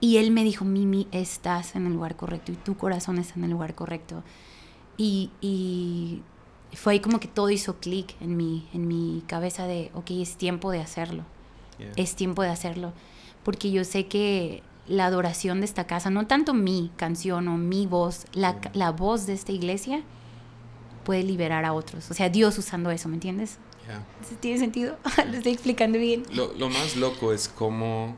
Y él me dijo, Mimi, estás en el lugar correcto y tu corazón está en el lugar correcto. Y, y fue ahí como que todo hizo clic en mi, en mi cabeza de, ok, es tiempo de hacerlo. Es tiempo de hacerlo. Porque yo sé que la adoración de esta casa, no tanto mi canción o mi voz, la, la voz de esta iglesia puede liberar a otros. O sea, Dios usando eso, ¿me entiendes? ¿Tiene sentido? Lo estoy explicando bien. Lo, lo más loco es cómo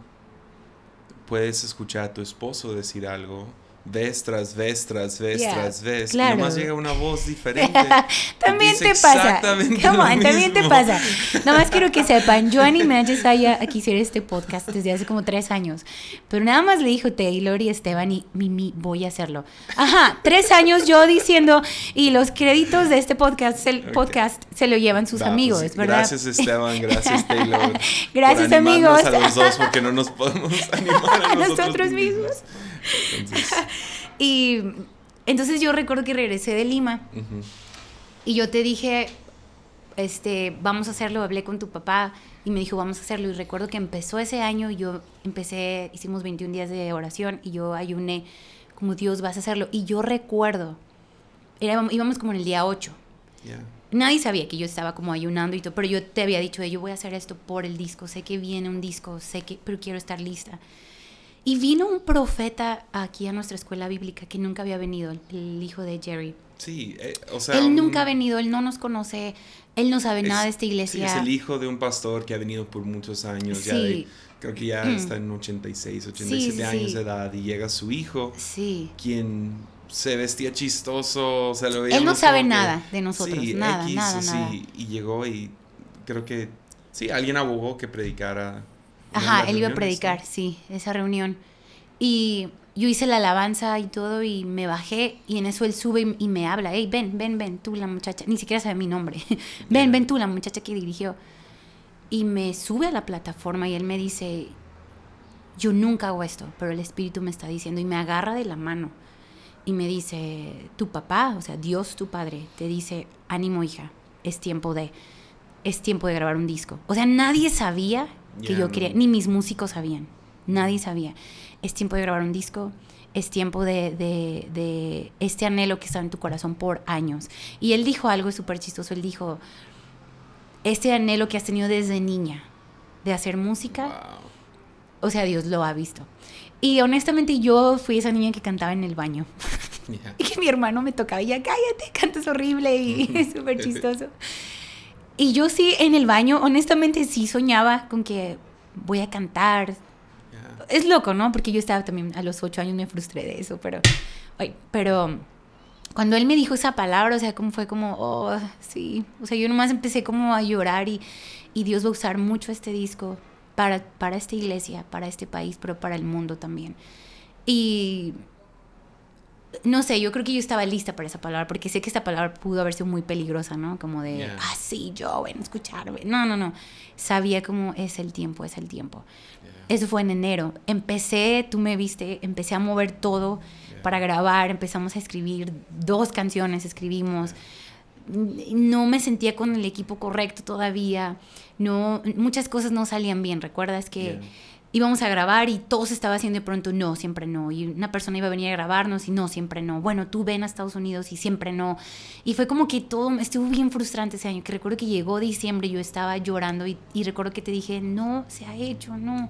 puedes escuchar a tu esposo decir algo vez tras vez tras vez tras vez. Y nomás llega una voz diferente. también te pasa. también te pasa. Nomás quiero que sepan, yo animé a Yesaya a que hiciera este podcast desde hace como tres años. Pero nada más le dijo Taylor y Esteban y Mimi, voy a hacerlo. Ajá, tres años yo diciendo, y los créditos de este podcast, el podcast se lo llevan sus pues, amigos, ¿verdad? Gracias Esteban, gracias Taylor. gracias amigos. a los dos porque no nos podemos animar a, nosotros, mismos. y entonces yo recuerdo que regresé de Lima y yo te dije, este, vamos a hacerlo, hablé con tu papá y me dijo, vamos a hacerlo. Y recuerdo que empezó ese año y yo empecé, hicimos 21 días de oración y yo ayuné como Dios vas a hacerlo. Y yo recuerdo, íbamos como en el día 8. Nadie sabía que yo estaba como ayunando y todo, pero yo te había dicho, yo voy a hacer esto por el disco, sé que viene un disco, sé que, pero quiero estar lista. Y vino un profeta aquí a nuestra escuela bíblica que nunca había venido, el hijo de Jerry. Sí, eh, o sea... Él nunca ha venido, él no nos conoce, él no sabe nada de esta iglesia. Sí, es el hijo de un pastor que ha venido por muchos años, ya creo que ya mm. está en 86, 87 años de edad y llega su hijo, sí. quien se vestía chistoso, se lo Él no sabe nada de nosotros, nada, nada, nada. Y llegó y creo que sí, alguien abogó que predicara Ajá, él iba a predicar, sí, esa reunión. Y yo hice la alabanza y todo y me bajé y en eso él sube y, me habla, hey, ven, ven, ven, tú la muchacha, ni siquiera sabe mi nombre, ven, ven tú la muchacha que dirigió. Y me sube a la plataforma y él me dice, yo nunca hago esto, pero el Espíritu me está diciendo y me agarra de la mano y me dice, tu papá, o sea, Dios tu padre, te dice, ánimo hija, es tiempo de, es tiempo de grabar un disco. O sea, nadie sabía que yo quería, ni mis músicos sabían, nadie sabía. Es tiempo de grabar un disco, es tiempo de, de, este anhelo que está en tu corazón por años. Y él dijo algo súper chistoso, él dijo, este anhelo que has tenido desde niña de hacer música, o sea, Dios lo ha visto. Y honestamente yo fui esa niña que cantaba en el baño. y que mi hermano me tocaba y ya, cállate, cantas horrible y es súper chistoso. Y yo sí, en el baño, honestamente sí soñaba con que voy a cantar. Es loco, ¿no? Porque yo estaba también, a los ocho años me frustré de eso, pero, pero cuando él me dijo esa palabra, o sea, como fue como, oh, sí, o sea, yo nomás empecé como a llorar y, y Dios va a usar mucho este disco para, para esta iglesia, para este país, pero para el mundo también. Y no sé, yo creo que yo estaba lista para esa palabra, porque sé que esta palabra pudo haber sido muy peligrosa, ¿no? Como de, ah, sí, yo, ven, escucharme. No, no, no. Sabía cómo es el tiempo, es el tiempo. Eso fue en enero. Empecé, tú me viste, empecé a mover todo para grabar, empezamos a escribir dos canciones, escribimos. No me sentía con el equipo correcto todavía. No, muchas cosas no salían bien. ¿Recuerdas que íbamos a grabar y todo se estaba haciendo de pronto no, siempre no. Y una persona iba a venir a grabarnos y no, siempre no. Bueno, tú ven a Estados Unidos y siempre no. Y fue como que todo, estuvo bien frustrante ese año, que recuerdo que llegó diciembre y yo estaba llorando y, recuerdo que te dije, no, se ha hecho, no.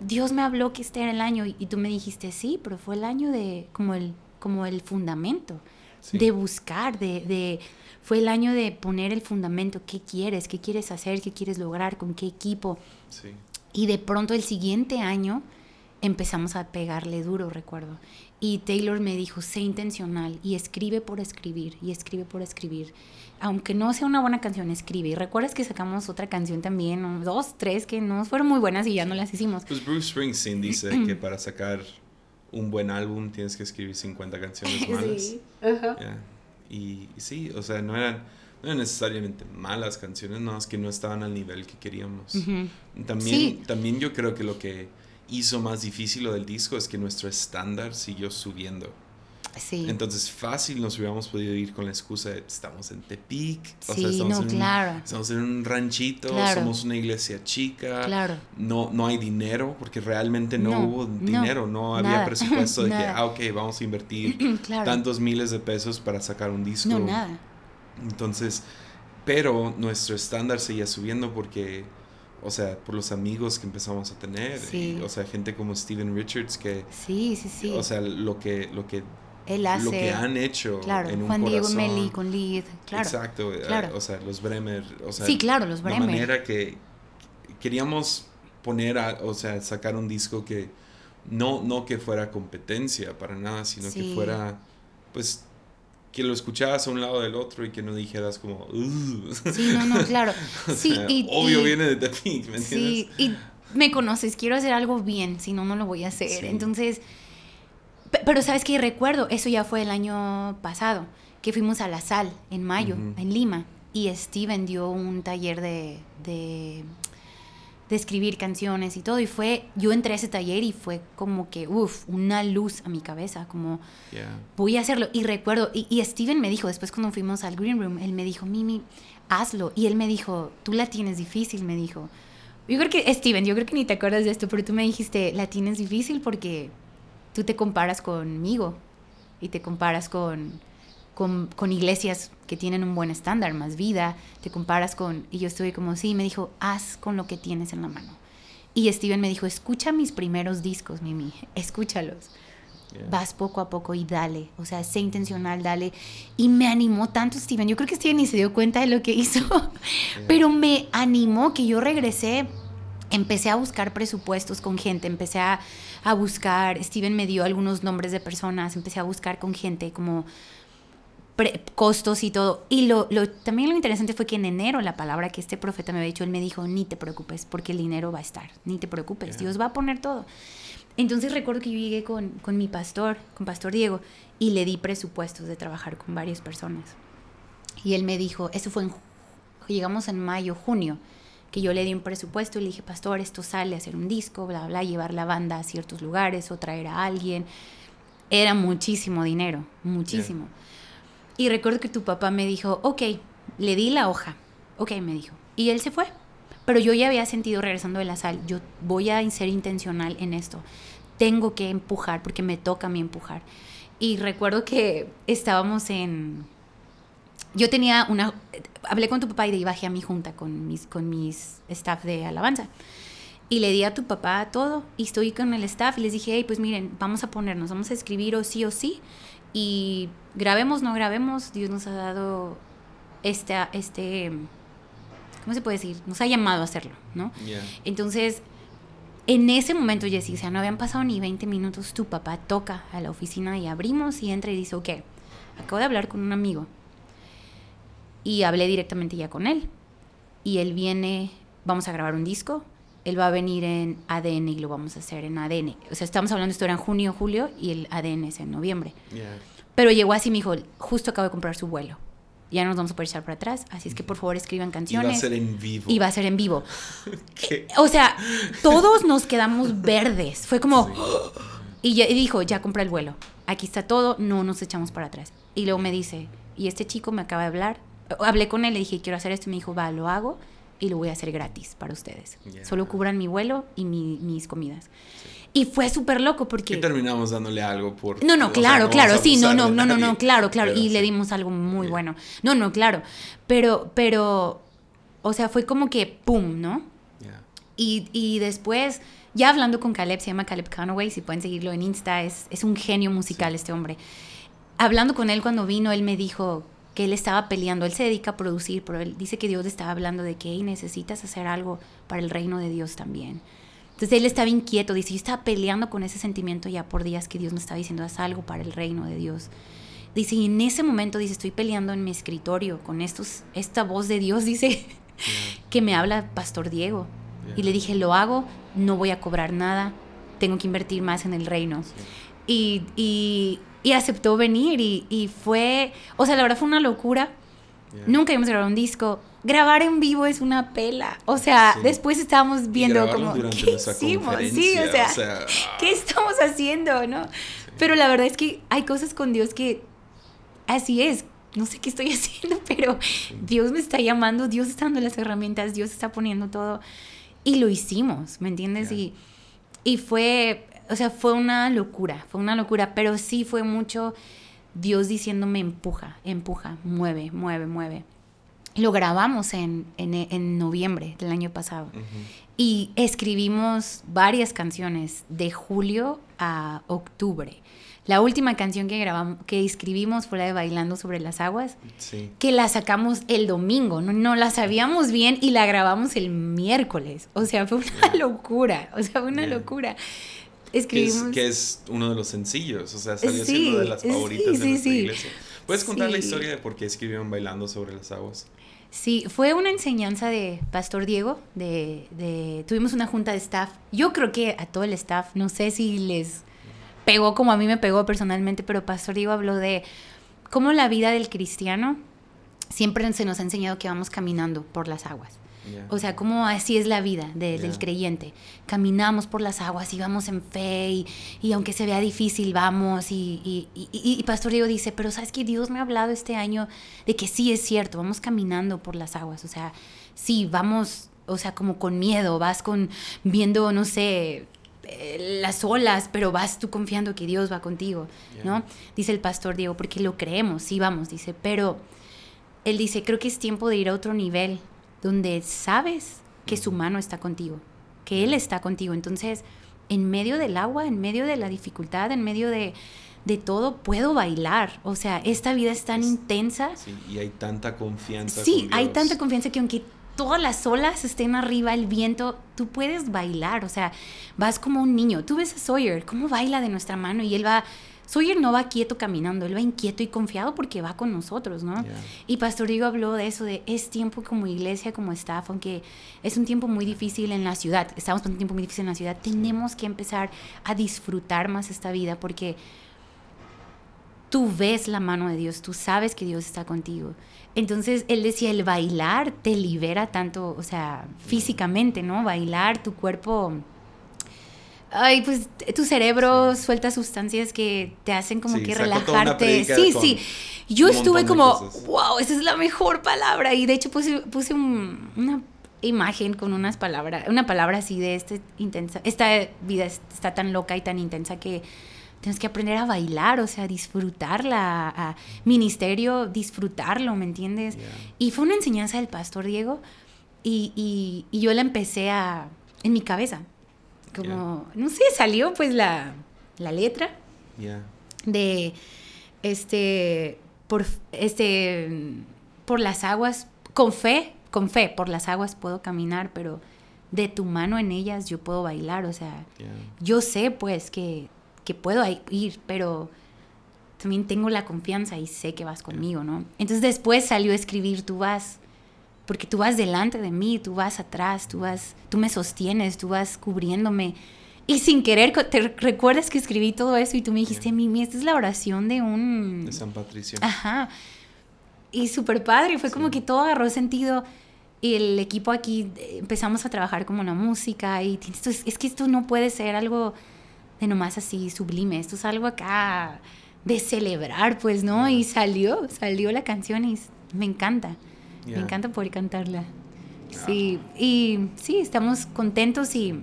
Dios me habló que este era el año y, tú me dijiste, sí, pero fue el año de como el, como el fundamento, de buscar, de, de fue el año de poner el fundamento, qué quieres, qué quieres hacer, qué quieres lograr, con qué equipo. Sí. Y de pronto el siguiente año empezamos a pegarle duro, recuerdo. Y Taylor me dijo, sé intencional y escribe por escribir, y escribe por escribir. Aunque no sea una buena canción, escribe. Y recuerdas que sacamos otra canción también, dos, tres, que no fueron muy buenas y ya no las hicimos. Pues Bruce Springsteen dice que para sacar un buen álbum tienes que escribir 50 canciones malas. Sí. Y, y sí, o sea, no eran no necesariamente malas canciones, no, es que no estaban al nivel que queríamos. también, también yo creo que lo que hizo más difícil lo del disco es que nuestro estándar siguió subiendo. Sí. Entonces fácil nos hubiéramos podido ir con la excusa de estamos en Tepic, sí, estamos, en, claro. estamos en un ranchito, somos una iglesia chica, claro. no, no hay dinero, porque realmente no, hubo dinero, no, había presupuesto de que, ah, ok, vamos a invertir tantos miles de pesos para sacar un disco. No, nada. Entonces, pero nuestro estándar seguía subiendo porque, o sea, por los amigos que empezamos a tener, o sea, gente como Steven Richards que, sí, sí, sí. o sea, lo que, lo que él hace... lo que han hecho claro, en un Juan Diego. Meli con Lid, claro. Exacto, eh, claro. o sea, los Bremer, o sea, Sí, claro, los la Bremer. manera que queríamos poner, a- o sea, sacar un disco que no, no que fuera competencia para nada, sino que Sí. fuera, pues, que lo escuchabas a un lado del otro y que no dijeras como, "Ugh". Sí, no, no, claro. Sí, sea, y, obvio y- viene de The Pink, ¿me entiendes? Sí, y me conoces, quiero hacer algo bien, si no, no lo voy a hacer. Sí. Entonces, pe- pero sabes que recuerdo, eso ya fue el año pasado, que fuimos a La Sal en mayo, en Lima, y Steven dio un taller de, de, de escribir canciones y todo, y fue, yo entré a ese taller y fue como que, uff, una luz a mi cabeza, como Yeah. voy a hacerlo. Y recuerdo, y, y Steven me dijo, después cuando fuimos al Green Room, él me dijo, Mimi, hazlo. Y él me dijo, tú la tienes difícil, me dijo. Yo creo que, Steven, yo creo que ni te acuerdas de esto, pero tú me dijiste, la tienes difícil porque tú te comparas conmigo y te comparas con, con, con iglesias que tienen un buen estándar, más vida, te comparas con... Y yo estuve como, sí, me dijo, haz con lo que tienes en la mano. Y Steven me dijo, escucha mis primeros discos, Mimi, escúchalos Yeah. vas poco a poco y dale, o sea, sé intencional, dale. Y me animó tanto Steven, yo creo que Steven ni se dio cuenta de lo que hizo, pero me animó que yo regresé, empecé a buscar presupuestos con gente, empecé a, a buscar, Steven me dio algunos nombres de personas, empecé a buscar con gente como costos y todo. Y lo, lo- también lo interesante fue que en enero la palabra que este profeta me había dicho, él me dijo, ni te preocupes, porque el dinero va a estar, ni te preocupes. Dios va a poner todo. Entonces recuerdo que yo llegué con, con mi pastor, con Pastor Diego, y le di presupuestos de trabajar con varias personas. Y él me dijo, eso fue en, llegamos en mayo, junio, que yo le di un presupuesto y le dije, pastor, esto sale a hacer un disco, bla, bla, llevar la banda a ciertos lugares o traer a alguien. Era muchísimo dinero, muchísimo. Y recuerdo que tu papá me dijo, ok, le di la hoja, ok, me dijo. Y él se fue. Pero yo ya había sentido regresando de la sal, yo voy a ser intencional en esto. Tengo que empujar porque me toca a mí empujar. Y recuerdo que estábamos en... Yo tenía una... Hablé con tu papá y de bajé a mi junta con mis, con mis staff de alabanza. Y le di a tu papá todo y estoy con el staff y les dije, hey, pues miren, vamos a ponernos, vamos a escribir o sí o sí. Y grabemos, no grabemos, Dios nos ha dado esta, este, ¿cómo se puede decir? Nos ha llamado a hacerlo, ¿no? Yeah. Entonces, en ese momento, Jessy, o sea, no habían pasado ni 20 minutos, tu papá toca a la oficina y abrimos y entra y dice, ok, acabo de hablar con un amigo. Y hablé directamente ya con él. Y él viene, vamos a grabar un disco. Él va a venir en ADN y lo vamos a hacer en ADN. O sea, estamos hablando, esto era en junio, julio y el ADN es en noviembre. Yeah. Pero llegó así me dijo, justo acabo de comprar su vuelo. Ya no nos vamos a poder echar para atrás, así es que por favor escriban Y va a canciones. ser en vivo. Y va a ser en vivo. ¿Qué? O sea, todos nos quedamos verdes. Fue como... Sí. Y, ya- y dijo, ya compré el vuelo. Aquí está todo, no nos echamos para atrás. Y luego me dice, y este chico me acaba de hablar. Hablé con él, le dije, quiero hacer esto. Y me dijo, va, lo hago y lo voy a hacer gratis para ustedes. Ya. Solo cubran mi vuelo y mi- mis comidas. Y fue súper loco ¿Qué porque... terminamos dándole algo por.? No, no, o sea, claro, no claro, sí, no, no, no, no, no, claro, claro, pero y le sí. dimos algo muy Yeah. bueno. No, no, claro, pero, pero, o sea, fue como que, ¡pum!, ¿no? Yeah. Y, y después, ya hablando con Caleb, se llama Caleb Conaway, si pueden seguirlo en Insta, es, es un genio musical este hombre. Hablando con él cuando vino, él me dijo que él estaba peleando, él se dedica a producir, pero él dice que Dios le estaba hablando de que "Hey, necesitas hacer algo para el reino de Dios también. Entonces él estaba inquieto, dice, yo estaba peleando con ese sentimiento ya por días que Dios me estaba diciendo, haz algo para el reino de Dios. Dice, y en ese momento, dice, estoy peleando en mi escritorio con estos, esta voz de Dios, dice, Yeah. que me habla Pastor Diego. Yeah. Y le dije, lo hago, no voy a cobrar nada, tengo que invertir más en el reino. Y, y, y aceptó venir y, y fue, o sea, la verdad fue una locura. Yeah. Nunca habíamos grabado un disco. Grabar en vivo es una pela. O sea, Sí. después estábamos viendo como, ¿qué hicimos? Sí, o conferencia, sea, ¿qué estamos haciendo, no? Pero la verdad es que hay cosas con Dios que así es. No sé qué estoy haciendo, pero Dios me está llamando, Dios está dando las herramientas, Dios está poniendo todo. Y lo hicimos, ¿me entiendes? Ya. Y, y fue, o sea, fue una locura, fue una locura, pero sí fue mucho Dios diciéndome empuja, empuja, mueve, mueve, mueve. lo grabamos en, en, noviembre del año pasado. Y escribimos varias canciones de julio a octubre. La última canción que grabamos, que escribimos fue la de Bailando sobre las aguas, que la sacamos el domingo, no, no, la sabíamos bien y la grabamos el miércoles. O sea, fue una locura, o sea, fue una locura. Escribimos... Que es, uno de los sencillos, o sea, salió siendo de las favoritas de nuestra iglesia. ¿Puedes contar la historia de por qué escribieron Bailando sobre las aguas? Sí, fue una enseñanza de Pastor Diego, de, de, tuvimos una junta de staff. Yo creo que a todo el staff, no sé si les pegó como a mí me pegó personalmente, pero Pastor Diego habló de cómo la vida del cristiano siempre se nos ha enseñado que vamos caminando por las aguas. O sea, cómo así es la vida del creyente. Caminamos por las aguas y vamos en fe y, aunque se vea difícil, vamos. Y, y, Pastor Diego dice, pero sabes que Dios me ha hablado este año de que sí es cierto, vamos caminando por las aguas. O sea, sí, vamos, o sea, como con miedo, vas con viendo, no sé, eh, las olas, pero vas tú confiando que Dios va contigo, ¿no? Dice el pastor Diego, porque lo creemos, sí vamos, dice, pero él dice, creo que es tiempo de ir a otro nivel, donde sabes que su mano está contigo, que Él está contigo. Entonces, en medio del agua, en medio de la dificultad, en medio de, de todo, puedo bailar. O sea, esta vida es tan intensa. Sí, y hay tanta confianza. Sí, hay tanta confianza que aunque todas las olas estén arriba, el viento, tú puedes bailar, o sea, vas como un niño. Tú ves a Sawyer, cómo baila de nuestra mano y él va... Sawyer no va quieto caminando, él va inquieto y confiado porque va con nosotros, ¿no? Y Pastor Diego habló de eso, de es tiempo como iglesia, como staff, aunque es un tiempo muy difícil en la ciudad, estamos pasando un tiempo muy difícil en la ciudad, tenemos que empezar a disfrutar más esta vida porque tú ves la mano de Dios, tú sabes que Dios está contigo. Entonces él decía, el bailar te libera tanto, o sea, físicamente, ¿no? Bailar, tu cuerpo... Ay, pues tu cerebro suelta sustancias que te hacen como que relajarte. Sí, sí. Yo estuve como, wow, esa es la mejor palabra. Y de hecho puse, puse una imagen con unas palabras, una palabra así de este intensa. Esta vida está tan loca y tan intensa que tienes que aprender a bailar, o sea, disfrutarla, a ministerio, disfrutarlo, ¿me entiendes? Y fue una enseñanza del pastor Diego y, y, yo la empecé a, en mi cabeza, como, no sé, salió pues la, la letra de, este, por, este, por las aguas, con fe, con fe, por las aguas puedo caminar, pero de tu mano en ellas yo puedo bailar, o sea, yo sé pues que que puedo ir, pero también tengo la confianza y sé que vas conmigo, ¿no? Entonces después salió a escribir, tú vas, porque tú vas delante de mí, tú vas atrás, tú vas, tú me sostienes, tú vas cubriéndome. Y sin querer, ¿te recuerdas que escribí todo eso y tú me dijiste, Mimi, esta es la oración de un... De San Patricio. Ajá. Y súper padre, fue como que todo agarró sentido. Y el equipo aquí eh, empezamos a trabajar como una música y es que esto no puede ser algo de nomás así sublime, esto es algo acá de celebrar, pues, ¿no? Y salió, salió la canción y me encanta, me encanta poder cantarla. Sí, y sí, estamos contentos y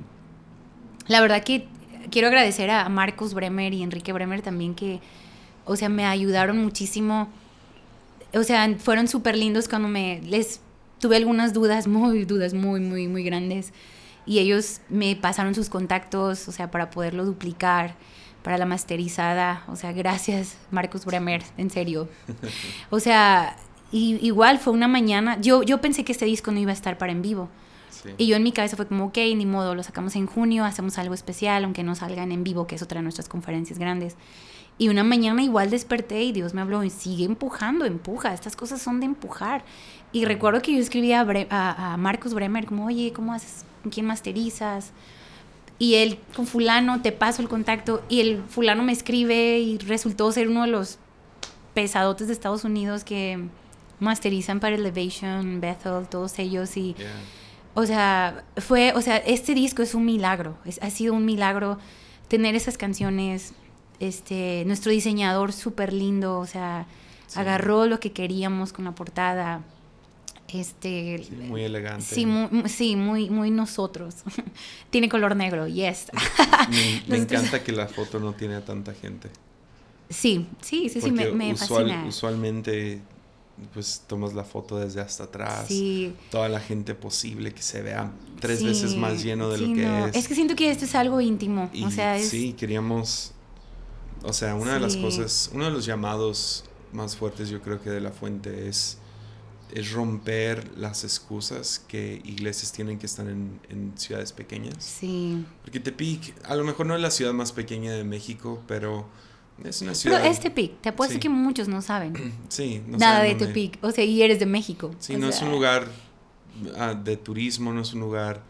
la verdad que quiero agradecer a Marcos Bremer y Enrique Bremer también que, o sea, me ayudaron muchísimo. O sea, fueron súper lindos cuando me les tuve algunas dudas, muy dudas, muy, muy, muy grandes y ellos me pasaron sus contactos, o sea, para poderlo duplicar para la masterizada, o sea, gracias Marcos Bremer, en serio. O sea, igual fue una mañana, yo, yo pensé que este disco no iba a estar para en vivo. Y yo en mi cabeza fue como, ok, ni modo, lo sacamos en junio, hacemos algo especial, aunque no salgan en vivo, que es otra de nuestras conferencias grandes. Y una mañana igual desperté y Dios me habló y sigue empujando, empuja, estas cosas son de empujar. Y recuerdo que yo escribí a, a, a Marcos Bremer como, oye, ¿cómo haces? ¿con quién masterizas? Y él, con fulano, te paso el contacto. Y el fulano me escribe y resultó ser uno de los pesadotes de Estados Unidos que masterizan para Elevation, Bethel, todos ellos. Y, o sea, fue, o sea, este disco es un milagro. ha sido un milagro tener esas canciones. Este, nuestro diseñador súper lindo, o sea, agarró lo que queríamos con la portada este, muy elegante. Sí, muy, sí, muy, muy nosotros. tiene color negro, yes. me, encanta que la foto no tiene a tanta gente. Sí, sí, sí, sí, me, me fascina. Usualmente pues tomas la foto desde hasta atrás. Sí. Toda la gente posible que se vea tres Sí, veces más lleno de sí, lo que no. es. Es que siento que esto es algo íntimo. Y o sea, es. sí, queríamos, o sea, una de las cosas, uno de los llamados más fuertes yo creo que de la fuente es, es romper las excusas que iglesias tienen que estar en, en ciudades pequeñas. Sí. Porque Tepic, a lo mejor no es la ciudad más pequeña de México, pero es una Pero ciudad... es Tepic. Te apuesto Sí. que muchos no saben Sí, no nada saben de Tepic. O sea, y eres de México. Sí, O no es un lugar ah, de turismo, no es un lugar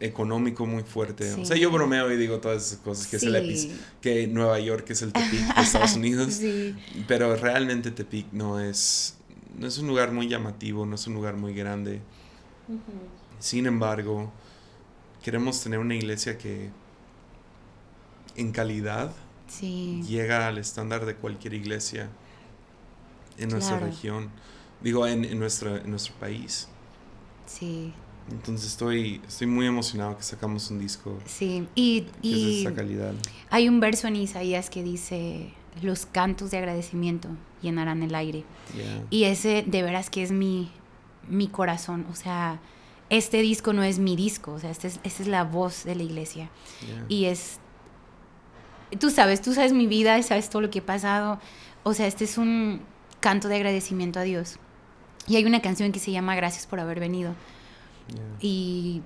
económico muy fuerte. O sea, yo bromeo y digo todas esas cosas, que es el Sí. epi- que Nueva York es el Tepic de Estados Unidos, pero realmente Tepic no es, no es un lugar muy llamativo, no es un lugar muy grande. Sin embargo, queremos tener una iglesia que en calidad Sí. llega al estándar de cualquier iglesia en nuestra región, digo, en, en, nuestra, en nuestro país. Sí. Entonces estoy, estoy muy emocionado que sacamos un disco Sí. Y, que es de y esa calidad. hay un verso en Isaías que dice: Los cantos de agradecimiento llenarán el aire. Yeah. Y ese de veras que es mi, mi corazón. O sea, este disco no es mi disco. O sea, este es, esta es la voz de la iglesia. Yeah. Y es... Tú sabes, tú sabes mi vida y sabes todo lo que he pasado. O sea, este es un canto de agradecimiento a Dios. Y hay una canción que se llama Gracias por haber venido. Yeah. Y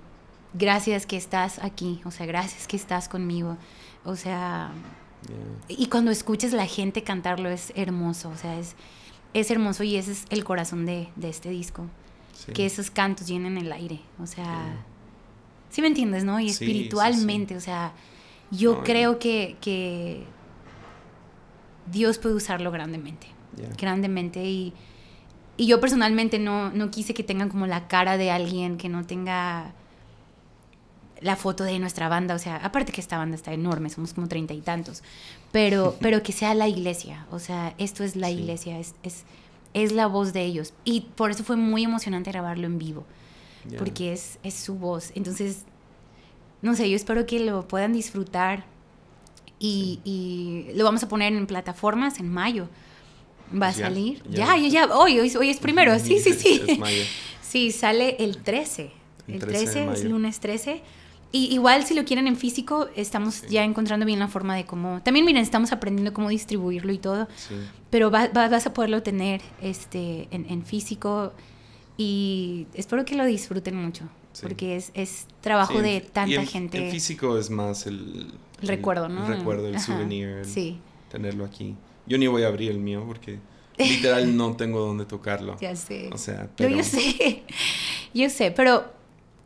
gracias que estás aquí. O sea, gracias que estás conmigo. O sea, Yeah. y cuando escuchas la gente cantarlo es hermoso. O sea, es, es hermoso y ese es el corazón de, de este disco. Sí. Que esos cantos llenen el aire. O sea, Yeah. sí me entiendes, ¿no? Y Sí, sí, sí. espiritualmente, o sea, yo No, creo que, que Dios puede usarlo grandemente, Yeah. grandemente. Y, y yo personalmente no, no quise que tengan como la cara de alguien que no tenga la foto de nuestra banda, o sea, aparte que esta banda está enorme, somos como treinta y tantos, pero, pero que sea la iglesia, o sea, esto es la Sí. iglesia, es, es, es la voz de ellos. Y por eso fue muy emocionante grabarlo en vivo Yeah. porque es, es su voz. Entonces, no sé, yo espero que lo puedan disfrutar y, y lo vamos a poner en plataformas en mayo. Va a Ya, salir. ya. Ya, ya, ya. Hoy, hoy, hoy es primero. Sí, sí, sí. Es mayo. Sí, sale el 13. El El 13 de 13, es lunes 13. Y igual si lo quieren en físico, estamos ya encontrando bien la forma de cómo... También miren, estamos aprendiendo cómo distribuirlo y todo Sí. pero va- va- vas a poderlo tener este, en, en físico y espero que lo disfruten mucho, Sí. porque es, es trabajo Sí, de y tanta en- gente. En físico es más el, El recuerdo, ¿no? El recuerdo, el Ajá, souvenir, el Sí, tenerlo aquí. Yo ni voy a abrir el mío porque literal no tengo dónde tocarlo. ya sé. O sea, Yo, pero yo sé, yo sé, pero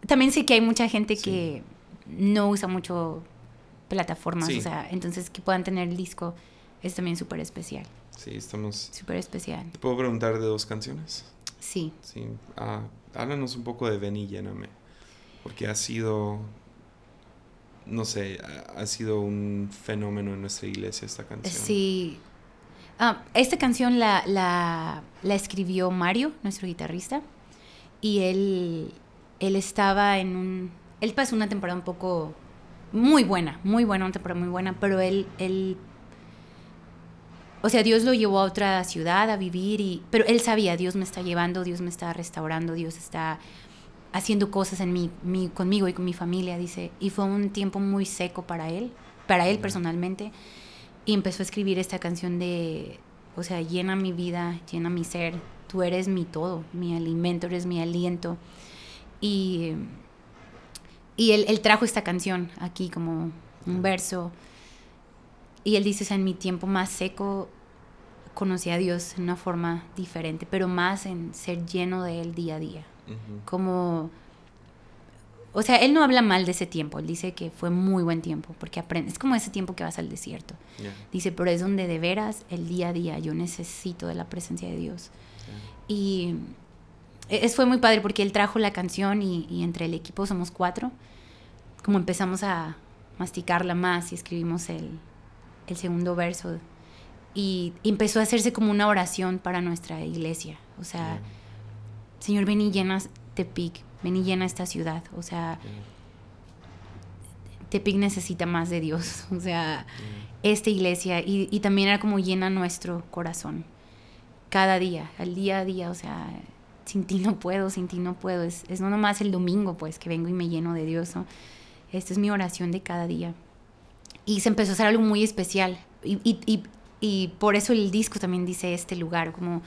también sé que hay mucha gente Sí. que no usa mucho plataformas, Sí. o sea, entonces que puedan tener el disco es también súper especial, sí, estamos... súper especial. ¿Te puedo preguntar de dos canciones? Sí, Sí. Ah, háblanos un poco de Ven y Lléname. Porque ha sido... No sé, ha, sido un fenómeno en nuestra iglesia esta canción. Sí. Ah, esta canción la, la, la escribió Mario, nuestro guitarrista, y él, él estaba en un... Él pasó una temporada un poco... Muy buena, muy buena, una temporada muy buena, pero él... él o sea, Dios lo llevó a otra ciudad a vivir, y, pero él sabía, Dios me está llevando, Dios me está restaurando, Dios está haciendo cosas en mi- conmigo y con mi familia, dice. Y fue un tiempo muy seco para él, para él personalmente. Y empezó a escribir esta canción de, o sea, llena mi vida, llena mi ser, tú eres mi todo, mi alimento, eres mi aliento. Y, y él, él trajo esta canción aquí como un verso. Y él dice, o sea, en mi tiempo más seco conocí a Dios en una forma diferente, pero más en ser lleno de Él día a día. Como, o sea, él no habla mal de ese tiempo, él dice que fue muy buen tiempo, porque aprendes, es como ese tiempo que vas al desierto. Dice, pero es donde de veras el día a día yo necesito de la presencia de Dios. Y es, fue muy padre porque él trajo la canción y, y entre el equipo somos cuatro, como empezamos a masticarla más y escribimos el, el segundo verso. Y empezó a hacerse como una oración para nuestra iglesia. O sea, Señor, ven y llena Tepic, ven y llena esta ciudad. O sea, Tepic necesita más de Dios. O sea, esta iglesia y, y también era como llena nuestro corazón. cada día, al día a día, o sea, sin ti no puedo, sin ti no puedo. Es, es no nomás el domingo, pues, que vengo y me lleno de Dios, ¿no? Esta es mi oración de cada día. Y se empezó a hacer algo muy especial. Y, y, y, y por eso el disco también dice este lugar, como...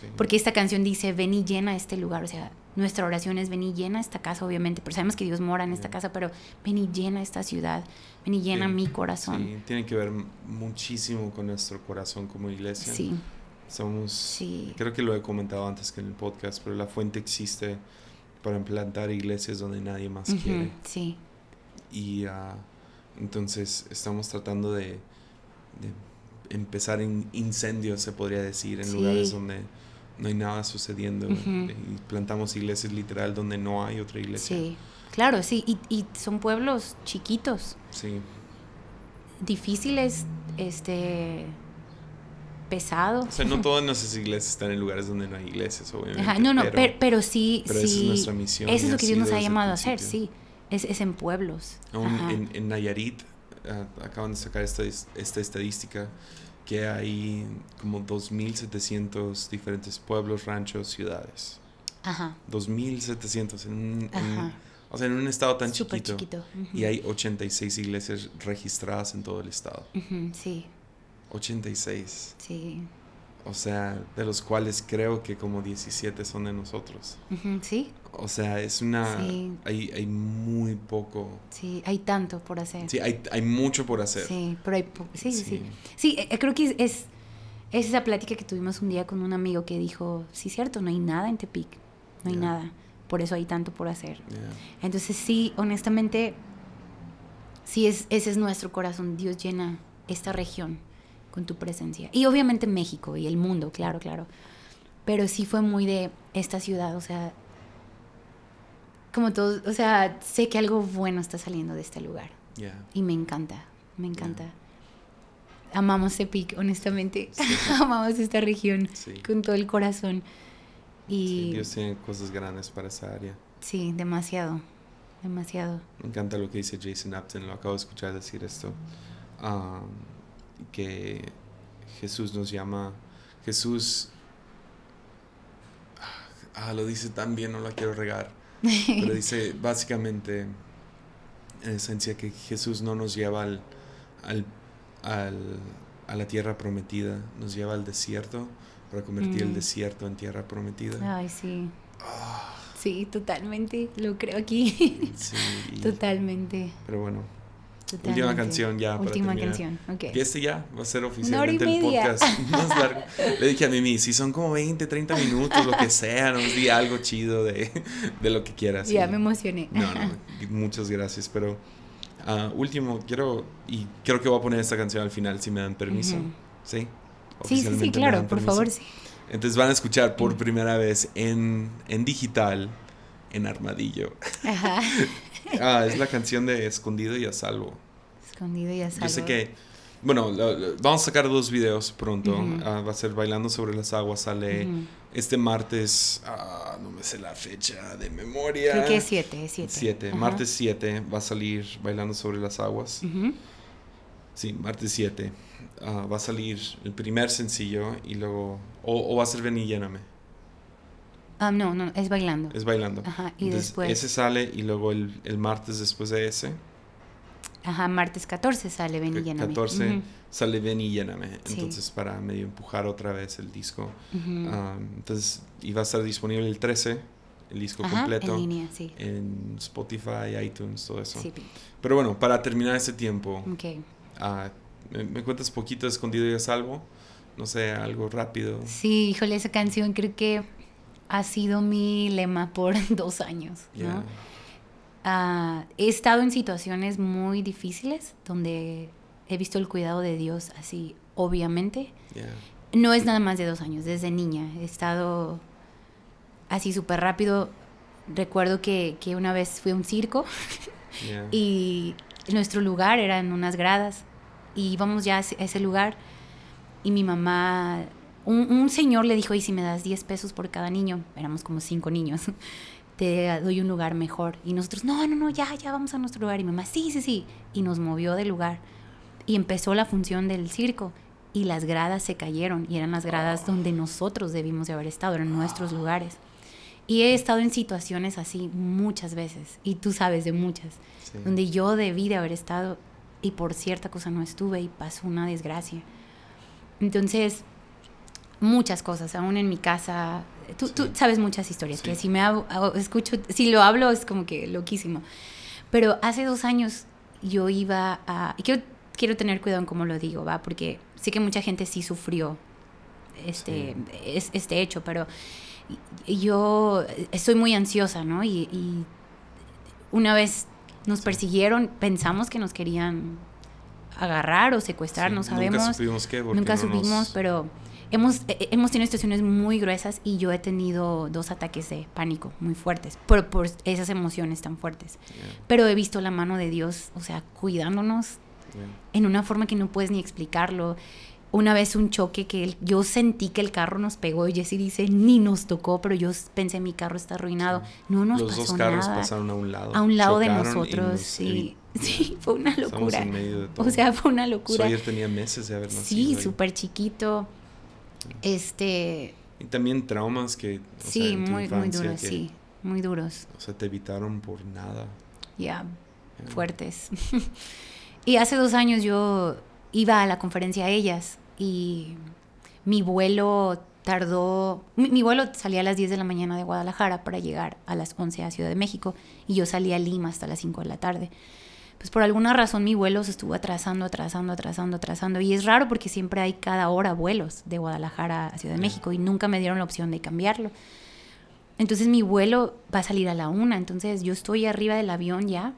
Sí. Porque esta canción dice, ven y llena este lugar. O sea, nuestra oración es ven y llena esta casa, obviamente, pero sabemos que Dios mora en esta casa, pero ven y llena esta ciudad, ven y llena Sí. mi corazón. Sí, tiene que ver muchísimo con nuestro corazón como iglesia. Sí, Somos, sí. creo que lo he comentado antes que en el podcast, pero la fuente existe para implantar iglesias donde nadie más quiere. sí. Y ah, entonces estamos tratando de, de empezar en incendios, se podría decir, en Sí. lugares donde no hay nada sucediendo. Ujú. Y plantamos iglesias literal donde no hay otra iglesia. Sí, claro, sí. Y, y son pueblos chiquitos, Sí, difíciles, este, pesados. O sea, no todas nuestras iglesias están en lugares donde no hay iglesias, obviamente. Ajá, no, no, pero, pero, pero sí, pero sí. esa es nuestra misión. Eso es lo que Dios nos ha llamado a hacer, sí. Es, es en pueblos. En, en Nayarit ah, acaban de sacar esta, es- esta estadística que hay como 2.700 diferentes pueblos, ranchos, ciudades. Ajá. 2.700 en, un- en- Ajá. o sea, en un estado tan Súper chiquito. chiquito. ujú. Y hay 86 iglesias registradas en todo el estado. Ujú, Sí, 86. sí. O sea, de los cuales creo que como 17 son de nosotros. Sí, O sea, es una... Sí. Hay, hay muy poco... sí. Hay tanto por hacer. Sí, hay, hay mucho por hacer. Sí, pero hay sí, sí, sí. Sí. Eh, creo que es, es, es esa plática que tuvimos un día con un amigo que dijo, sí, cierto, no hay nada en Tepic, no hay nada, por eso hay tanto por hacer. Yeah. Entonces sí, honestamente, sí, es, ese es nuestro corazón, Dios llena esta región con tu presencia. Y obviamente México y el mundo, claro, claro. Pero sí fue muy de esta ciudad, o sea, como todo, o sea, sé que algo bueno está saliendo de este lugar. Yeah. Y me encanta, me encanta. Amamos Tepic, honestamente. Sí, sí. Amamos esta región Sí. con todo el corazón. Sí, Y Dios tiene cosas grandes para esa área. sí, demasiado, demasiado. Me encanta lo que dice Jason Upton, lo acabo de escuchar decir esto. um, que Jesús nos llama. Jesús. Ah, lo dice tan bien, no la quiero regar. Pero dice básicamente, en esencia, que Jesús no nos lleva al, al, al- a la tierra prometida, nos lleva al desierto para convertir el Mm. desierto en tierra prometida. Ay, sí. Ah, Sí, totalmente. Lo creo aquí. sí, totalmente. Pero bueno, totalmente. última canción ya. para Última terminar. canción. Ok. Que este ya va a ser y oficialmente el podcast más largo. Le dije a Mimi, si son como 20, 30 minutos, lo que sea, nos di algo chido de, de lo que quieras. Ya Y- me emocioné. No, no, muchas gracias, pero ah, último, quiero, y creo que voy a poner esta canción al final si me dan permiso. Ujú. ¿Sí? Sí, sí, sí, dan claro, por favor, sí. Entonces van a escuchar por primera vez en, en digital, en Armadillo. Ajá. Ah, es la canción de Escondido y a Salvo. Escondido y a salvo. Yo sé que, bueno, lo- lo- vamos a sacar dos videos pronto. Ah, va a ser Bailando sobre las aguas, sale este martes, ah, no me sé la fecha de memoria. Creo que es siete, es siete. 7, Ajá. martes 7 va a salir Bailando sobre las aguas. Sí, martes 7. Ah, va a salir el primer sencillo y luego, o, o va a ser Ven y Lléname. Ah, no, no, es bailando. Es bailando. Ajá, y Entonces, después. Ese sale y luego el, el martes después de ese, Ajá, martes 14 sale Ven y lléname. 14, Ujú, sale Ven y Lléname. Sí. Entonces, para medio empujar otra vez el disco. ujú. Ah, entonces, y va a estar disponible el 13, el disco Ajá, completo. en línea, sí. en Spotify, iTunes, todo eso. Sí, Pero bueno, para terminar ese tiempo, ok. ah, ¿me, me cuentas poquito de Escondido y a Salvo? No sé, algo rápido. Sí, híjole, esa canción creo que ha sido mi lema por dos años, ¿no? Ah, he estado en situaciones muy difíciles donde he visto el cuidado de Dios así, obviamente. No es nada más de dos años, desde niña. He estado así súper rápido. Recuerdo que, que una vez fui a un circo y nuestro lugar era en unas gradas y íbamos ya a ese lugar y mi mamá, un, un señor le dijo, y si me das 10 pesos por cada niño, éramos como cinco niños, te doy un lugar mejor. Y nosotros, no, no, no, ya, ya vamos a nuestro lugar. Y mamá, sí, sí, sí. Y nos movió del lugar. Y empezó la función del circo. y las gradas se cayeron y eran las gradas donde nosotros debimos de haber estado, eran nuestros lugares. Y he estado en situaciones así muchas veces, y tú sabes de muchas, donde yo debí de haber estado y por cierta cosa no estuve y pasó una desgracia. Entonces, muchas cosas, aún en mi casa, tú, tú sabes muchas historias, que si me escucho, si lo hablo es como que loquísimo. Pero hace dos años yo iba a... Quiero, quiero tener cuidado en cómo lo digo, ¿va? Porque sé que mucha gente sí sufrió este, este hecho, pero yo estoy muy ansiosa, ¿no? Y, una vez nos persiguieron, pensamos que nos querían agarrar o secuestrar, no sabemos. Nunca supimos qué. Nunca supimos, pero hemos, eh, eh, hemos tenido situaciones muy gruesas y yo he tenido dos ataques de pánico muy fuertes por, por esas emociones tan fuertes. Pero he visto la mano de Dios, o sea, cuidándonos en una forma que no puedes ni explicarlo una vez un choque que yo sentí que el carro nos pegó y Jesse dice, ni nos tocó, pero yo pensé mi carro está arruinado. No nos Los dos carros pasaron a un lado. A un lado de nosotros, sí. Sí, fue una locura. En medio de todo. O sea, fue una locura. Sawyer tenía meses de haber nacido. Sí, súper chiquito. Este... Y también traumas que... sí, muy, muy duros, sí. Muy duros. O sea, te evitaron por nada. Ya, fuertes. y hace dos años yo iba a la conferencia a ellas y mi vuelo tardó, mi, vuelo salía a las 10 de la mañana de Guadalajara para llegar a las 11 a Ciudad de México y yo salía a Lima hasta las 5 de la tarde. Pues por alguna razón mi vuelo se estuvo atrasando, atrasando, atrasando, atrasando. Y es raro porque siempre hay cada hora vuelos de Guadalajara a Ciudad de México y nunca me dieron la opción de cambiarlo. Entonces mi vuelo va a salir a la una. Entonces yo estoy arriba del avión ya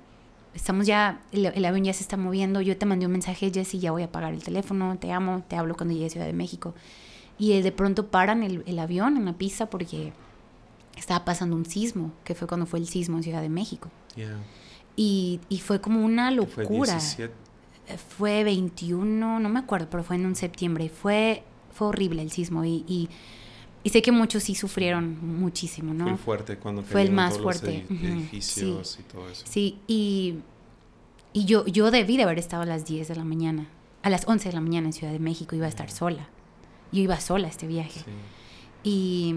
estamos ya, el, avión ya se está moviendo, yo te mandé un mensaje, Jessy, ya voy a apagar el teléfono, te amo, te hablo cuando llegue a Ciudad de México. Y de pronto paran el, el avión en la pista porque estaba pasando un sismo, que fue cuando fue el sismo en Ciudad de México. Y, y, fue como una locura. Fue, 17? fue 21, no me acuerdo, pero fue en un septiembre. Fue, fue horrible el sismo y, y y sé que muchos sí sufrieron muchísimo, ¿no? Fue el fuerte cuando Fue el más fuerte. Los edificios y todo eso. Sí, y, y yo, yo debí de haber estado a las 10 de la mañana. A las 11 de la mañana en Ciudad de México iba a estar sola. Yo iba sola a este viaje. Y,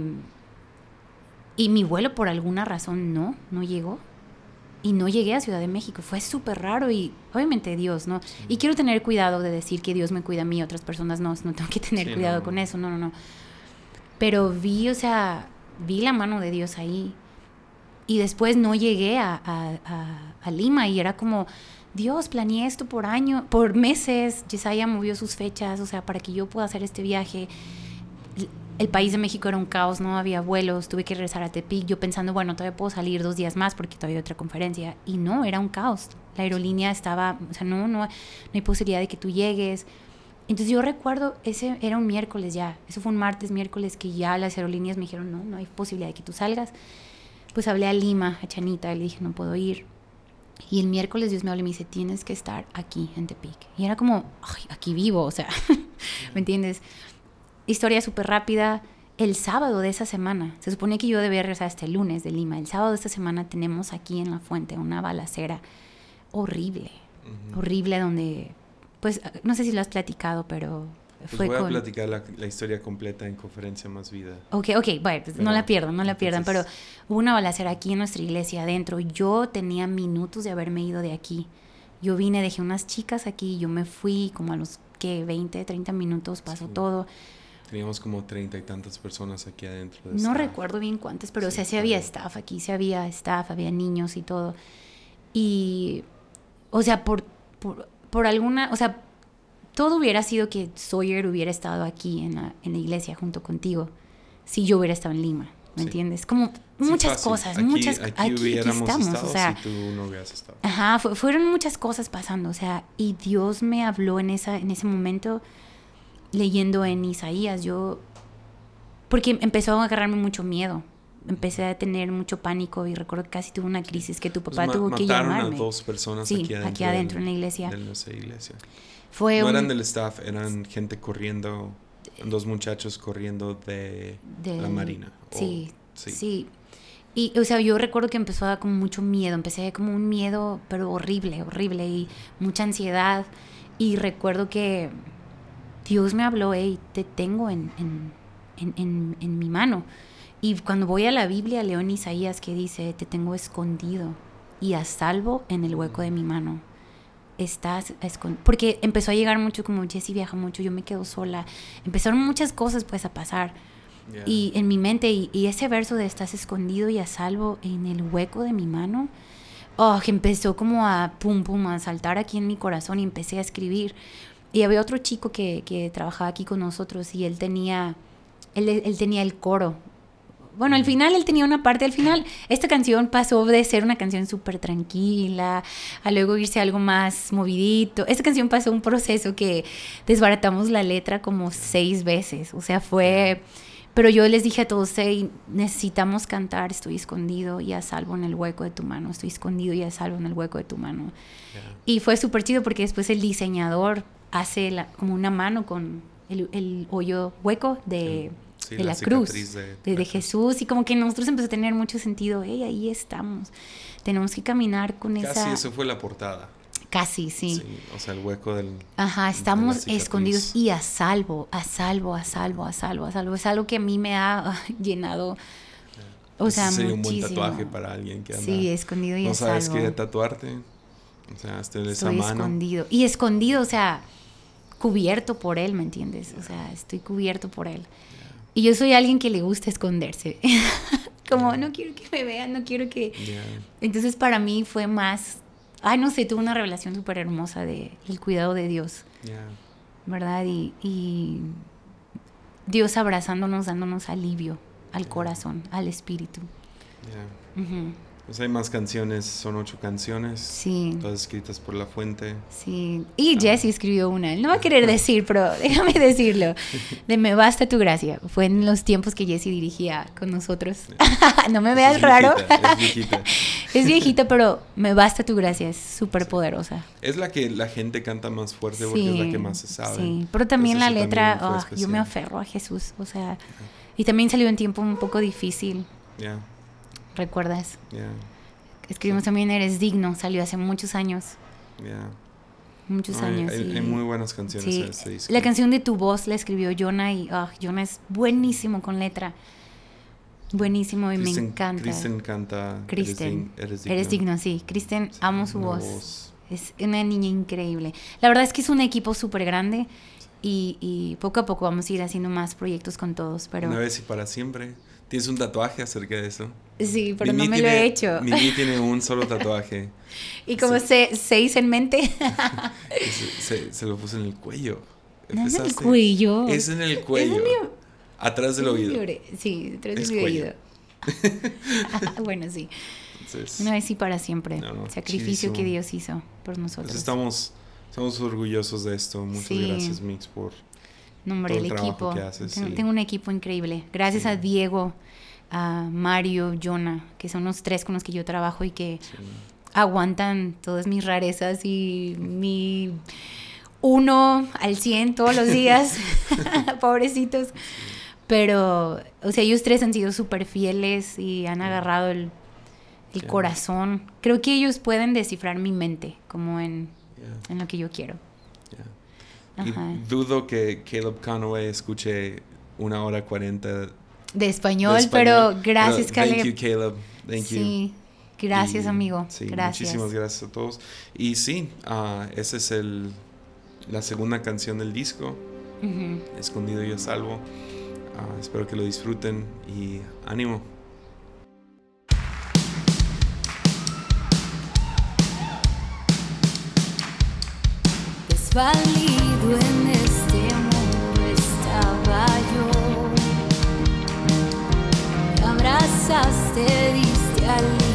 y mi vuelo por alguna razón no, no llegó. Y no llegué a Ciudad de México. Fue súper raro y obviamente Dios, ¿no? Y quiero tener cuidado de decir que Dios me cuida a mí, otras personas no. No tengo que tener cuidado con eso. No, no, no pero vi, o sea, vi la mano de Dios ahí. Y después no llegué a, a, Lima y era como, Dios, planeé esto por años, por meses. Yesaya movió sus fechas, o sea, para que yo pueda hacer este viaje. El país de México era un caos, no había vuelos, tuve que regresar a Tepic, yo pensando, bueno, todavía puedo salir dos días más porque todavía hay otra conferencia. Y no, era un caos. La aerolínea estaba, o sea, no, no, no hay posibilidad de que tú llegues. Entonces yo recuerdo, ese era un miércoles ya, eso fue un martes, miércoles, que ya las aerolíneas me dijeron, no, no hay posibilidad de que tú salgas. Pues hablé a Lima, a Chanita, le dije, no puedo ir. Y el miércoles Dios me habló y me dice, tienes que estar aquí en Tepic. Y era como, Ay, aquí vivo, o sea, ¿me entiendes? Historia súper rápida. El sábado de esa semana, se supone que yo debía regresar el lunes de Lima. El sábado de esta semana tenemos aquí en la fuente una balacera horrible, horrible donde pues no sé si lo has platicado, pero pues fue voy a platicar la, historia completa en conferencia más vida. Ok, ok, bueno, pues no la pierdan, no la pierdan, pero hubo una balacera aquí en nuestra iglesia adentro. Yo tenía minutos de haberme ido de aquí. Yo vine, dejé unas chicas aquí, yo me fui como a los que 20, 30 minutos pasó todo. Teníamos como treinta y tantas personas aquí adentro. no recuerdo bien cuántas, pero o sea, sí había staff aquí, sí había staff, había niños y todo. Y, o sea, por por alguna, o sea, todo hubiera sido que Sawyer hubiera estado aquí en la, en la iglesia junto contigo si yo hubiera estado en Lima. ¿Me entiendes? Como muchas cosas, muchas aquí, aquí, estamos, o sea, si tú no hubieras estado. Ajá, fueron muchas cosas pasando, o sea, y Dios me habló en esa en ese momento leyendo en Isaías, yo porque empezó a agarrarme mucho miedo, empecé a tener mucho pánico y recuerdo que casi tuve una crisis que tu pues papá tuvo que llamarme. a dos personas sí, aquí adentro, aquí adentro en la iglesia. iglesia. Fue no eran del staff, eran gente corriendo, dos muchachos corriendo de, la marina. Sí, sí, sí. Y, o sea, yo recuerdo que empezó a dar como mucho miedo, empecé a como un miedo, pero horrible, horrible, y mucha ansiedad. Y recuerdo que Dios me habló, hey, te tengo en, en, mi mano. Y cuando voy a la Biblia, leo en Isaías que dice, te tengo escondido y a salvo en el hueco de mi mano. Estás escondido. Porque empezó a llegar mucho, como Jessie viaja mucho, yo me quedo sola. Empezaron muchas cosas pues a pasar. Y en mi mente, y, y, ese verso de estás escondido y a salvo en el hueco de mi mano, oh, que empezó como a pum, pum, a saltar aquí en mi corazón y empecé a escribir. Y había otro chico que, que trabajaba aquí con nosotros y él tenía, él, él tenía el coro. Bueno, al final él tenía una parte, al final esta canción pasó de ser una canción súper tranquila a luego irse a algo más movidito. Esta canción pasó un proceso que desbaratamos la letra como seis veces, o sea, fue... Pero yo les dije a todos, hey, necesitamos cantar, estoy escondido y a salvo en el hueco de tu mano, estoy escondido y a salvo en el hueco de tu mano. Y fue súper chido porque después el diseñador hace la, como una mano con el, el hoyo hueco de, de la, cruz, de, de, Jesús, y como que nosotros empezó a tener mucho sentido, hey, ahí estamos, tenemos que caminar con esa... Casi eso fue la portada. Casi, sí. sí. O sea, el hueco del... Ajá, estamos escondidos y a salvo, a salvo, a salvo, a salvo, a salvo. Es algo que a mí me ha llenado... O sea, sería un buen tatuaje para alguien que anda... Sí, escondido y a salvo. No sabes qué tatuarte. O sea, estoy esa mano. escondido. Y escondido, o sea, cubierto por él, ¿me entiendes? O sea, estoy cubierto por él. Y yo soy alguien que le gusta esconderse. Como, no quiero que me vean, no quiero que... Entonces, para mí fue más ay, no sé, tuve una revelación súper hermosa de el cuidado de Dios. ¿Verdad? Y, Dios abrazándonos, dándonos alivio al corazón, al espíritu. Pues hay más canciones, son ocho canciones. Sí. Todas escritas por La Fuente. Sí. Y ah. Jesse escribió una. No va a querer decir, pero déjame decirlo. De Me Basta Tu Gracia. Fue en los tiempos que Jesse dirigía con nosotros. no me veas raro. es viejita. es viejita, pero Me Basta Tu Gracia. Es súper poderosa. Es la que la gente canta más fuerte porque es la que más se sabe. Sí. Pero también la letra, ah, yo me aferro a Jesús. O sea, y también salió en tiempo un poco difícil. Ya. ¿Recuerdas? Escribimos también Eres Digno, salió hace muchos años. Muchos años. Hay, muy buenas canciones. Sí. La canción de Tu Voz la escribió Jonah y oh, Jonah es buenísimo con letra. Buenísimo y me encanta. Kristen canta. Kristen. Eres, digno. sí. Kristen, amo su voz. Es una niña increíble. La verdad es que es un equipo súper grande y, y, poco a poco vamos a ir haciendo más proyectos con todos. Pero... Una vez y para siempre. ¿Tienes un tatuaje acerca de eso? Sí, pero no me lo he hecho. Mimi tiene un solo tatuaje. ¿Y como se, seis en mente? se, lo puso en el cuello. ¿No es en el cuello? Es en el cuello. atrás del oído. Sí, atrás del oído. bueno, sí. no es sí para siempre. Sacrificio que Dios hizo por nosotros. Pues estamos, estamos orgullosos de esto. Muchas gracias, Mix, por no, el, equipo. tengo, un equipo increíble. Gracias a Diego, a Mario, Jonah, que son los tres con los que yo trabajo y que aguantan todas mis rarezas y mi uno al cien todos los días. Pobrecitos. Pero, o sea, ellos tres han sido súper fieles y han agarrado el, el corazón. Creo que ellos pueden descifrar mi mente, como en, en lo que yo quiero. Y dudo que Caleb Conway escuche una hora cuarenta de español, pero gracias, Caleb. Thank you, Caleb. Thank sí. Gracias, amigo. Sí, gracias. muchísimas gracias a todos. Y sí, uh, esa es el, la segunda canción del disco, Escondido y a Salvo. Uh, espero que lo disfruten y ánimo. válido en este mundo estaba yo. Me abrazaste, diste al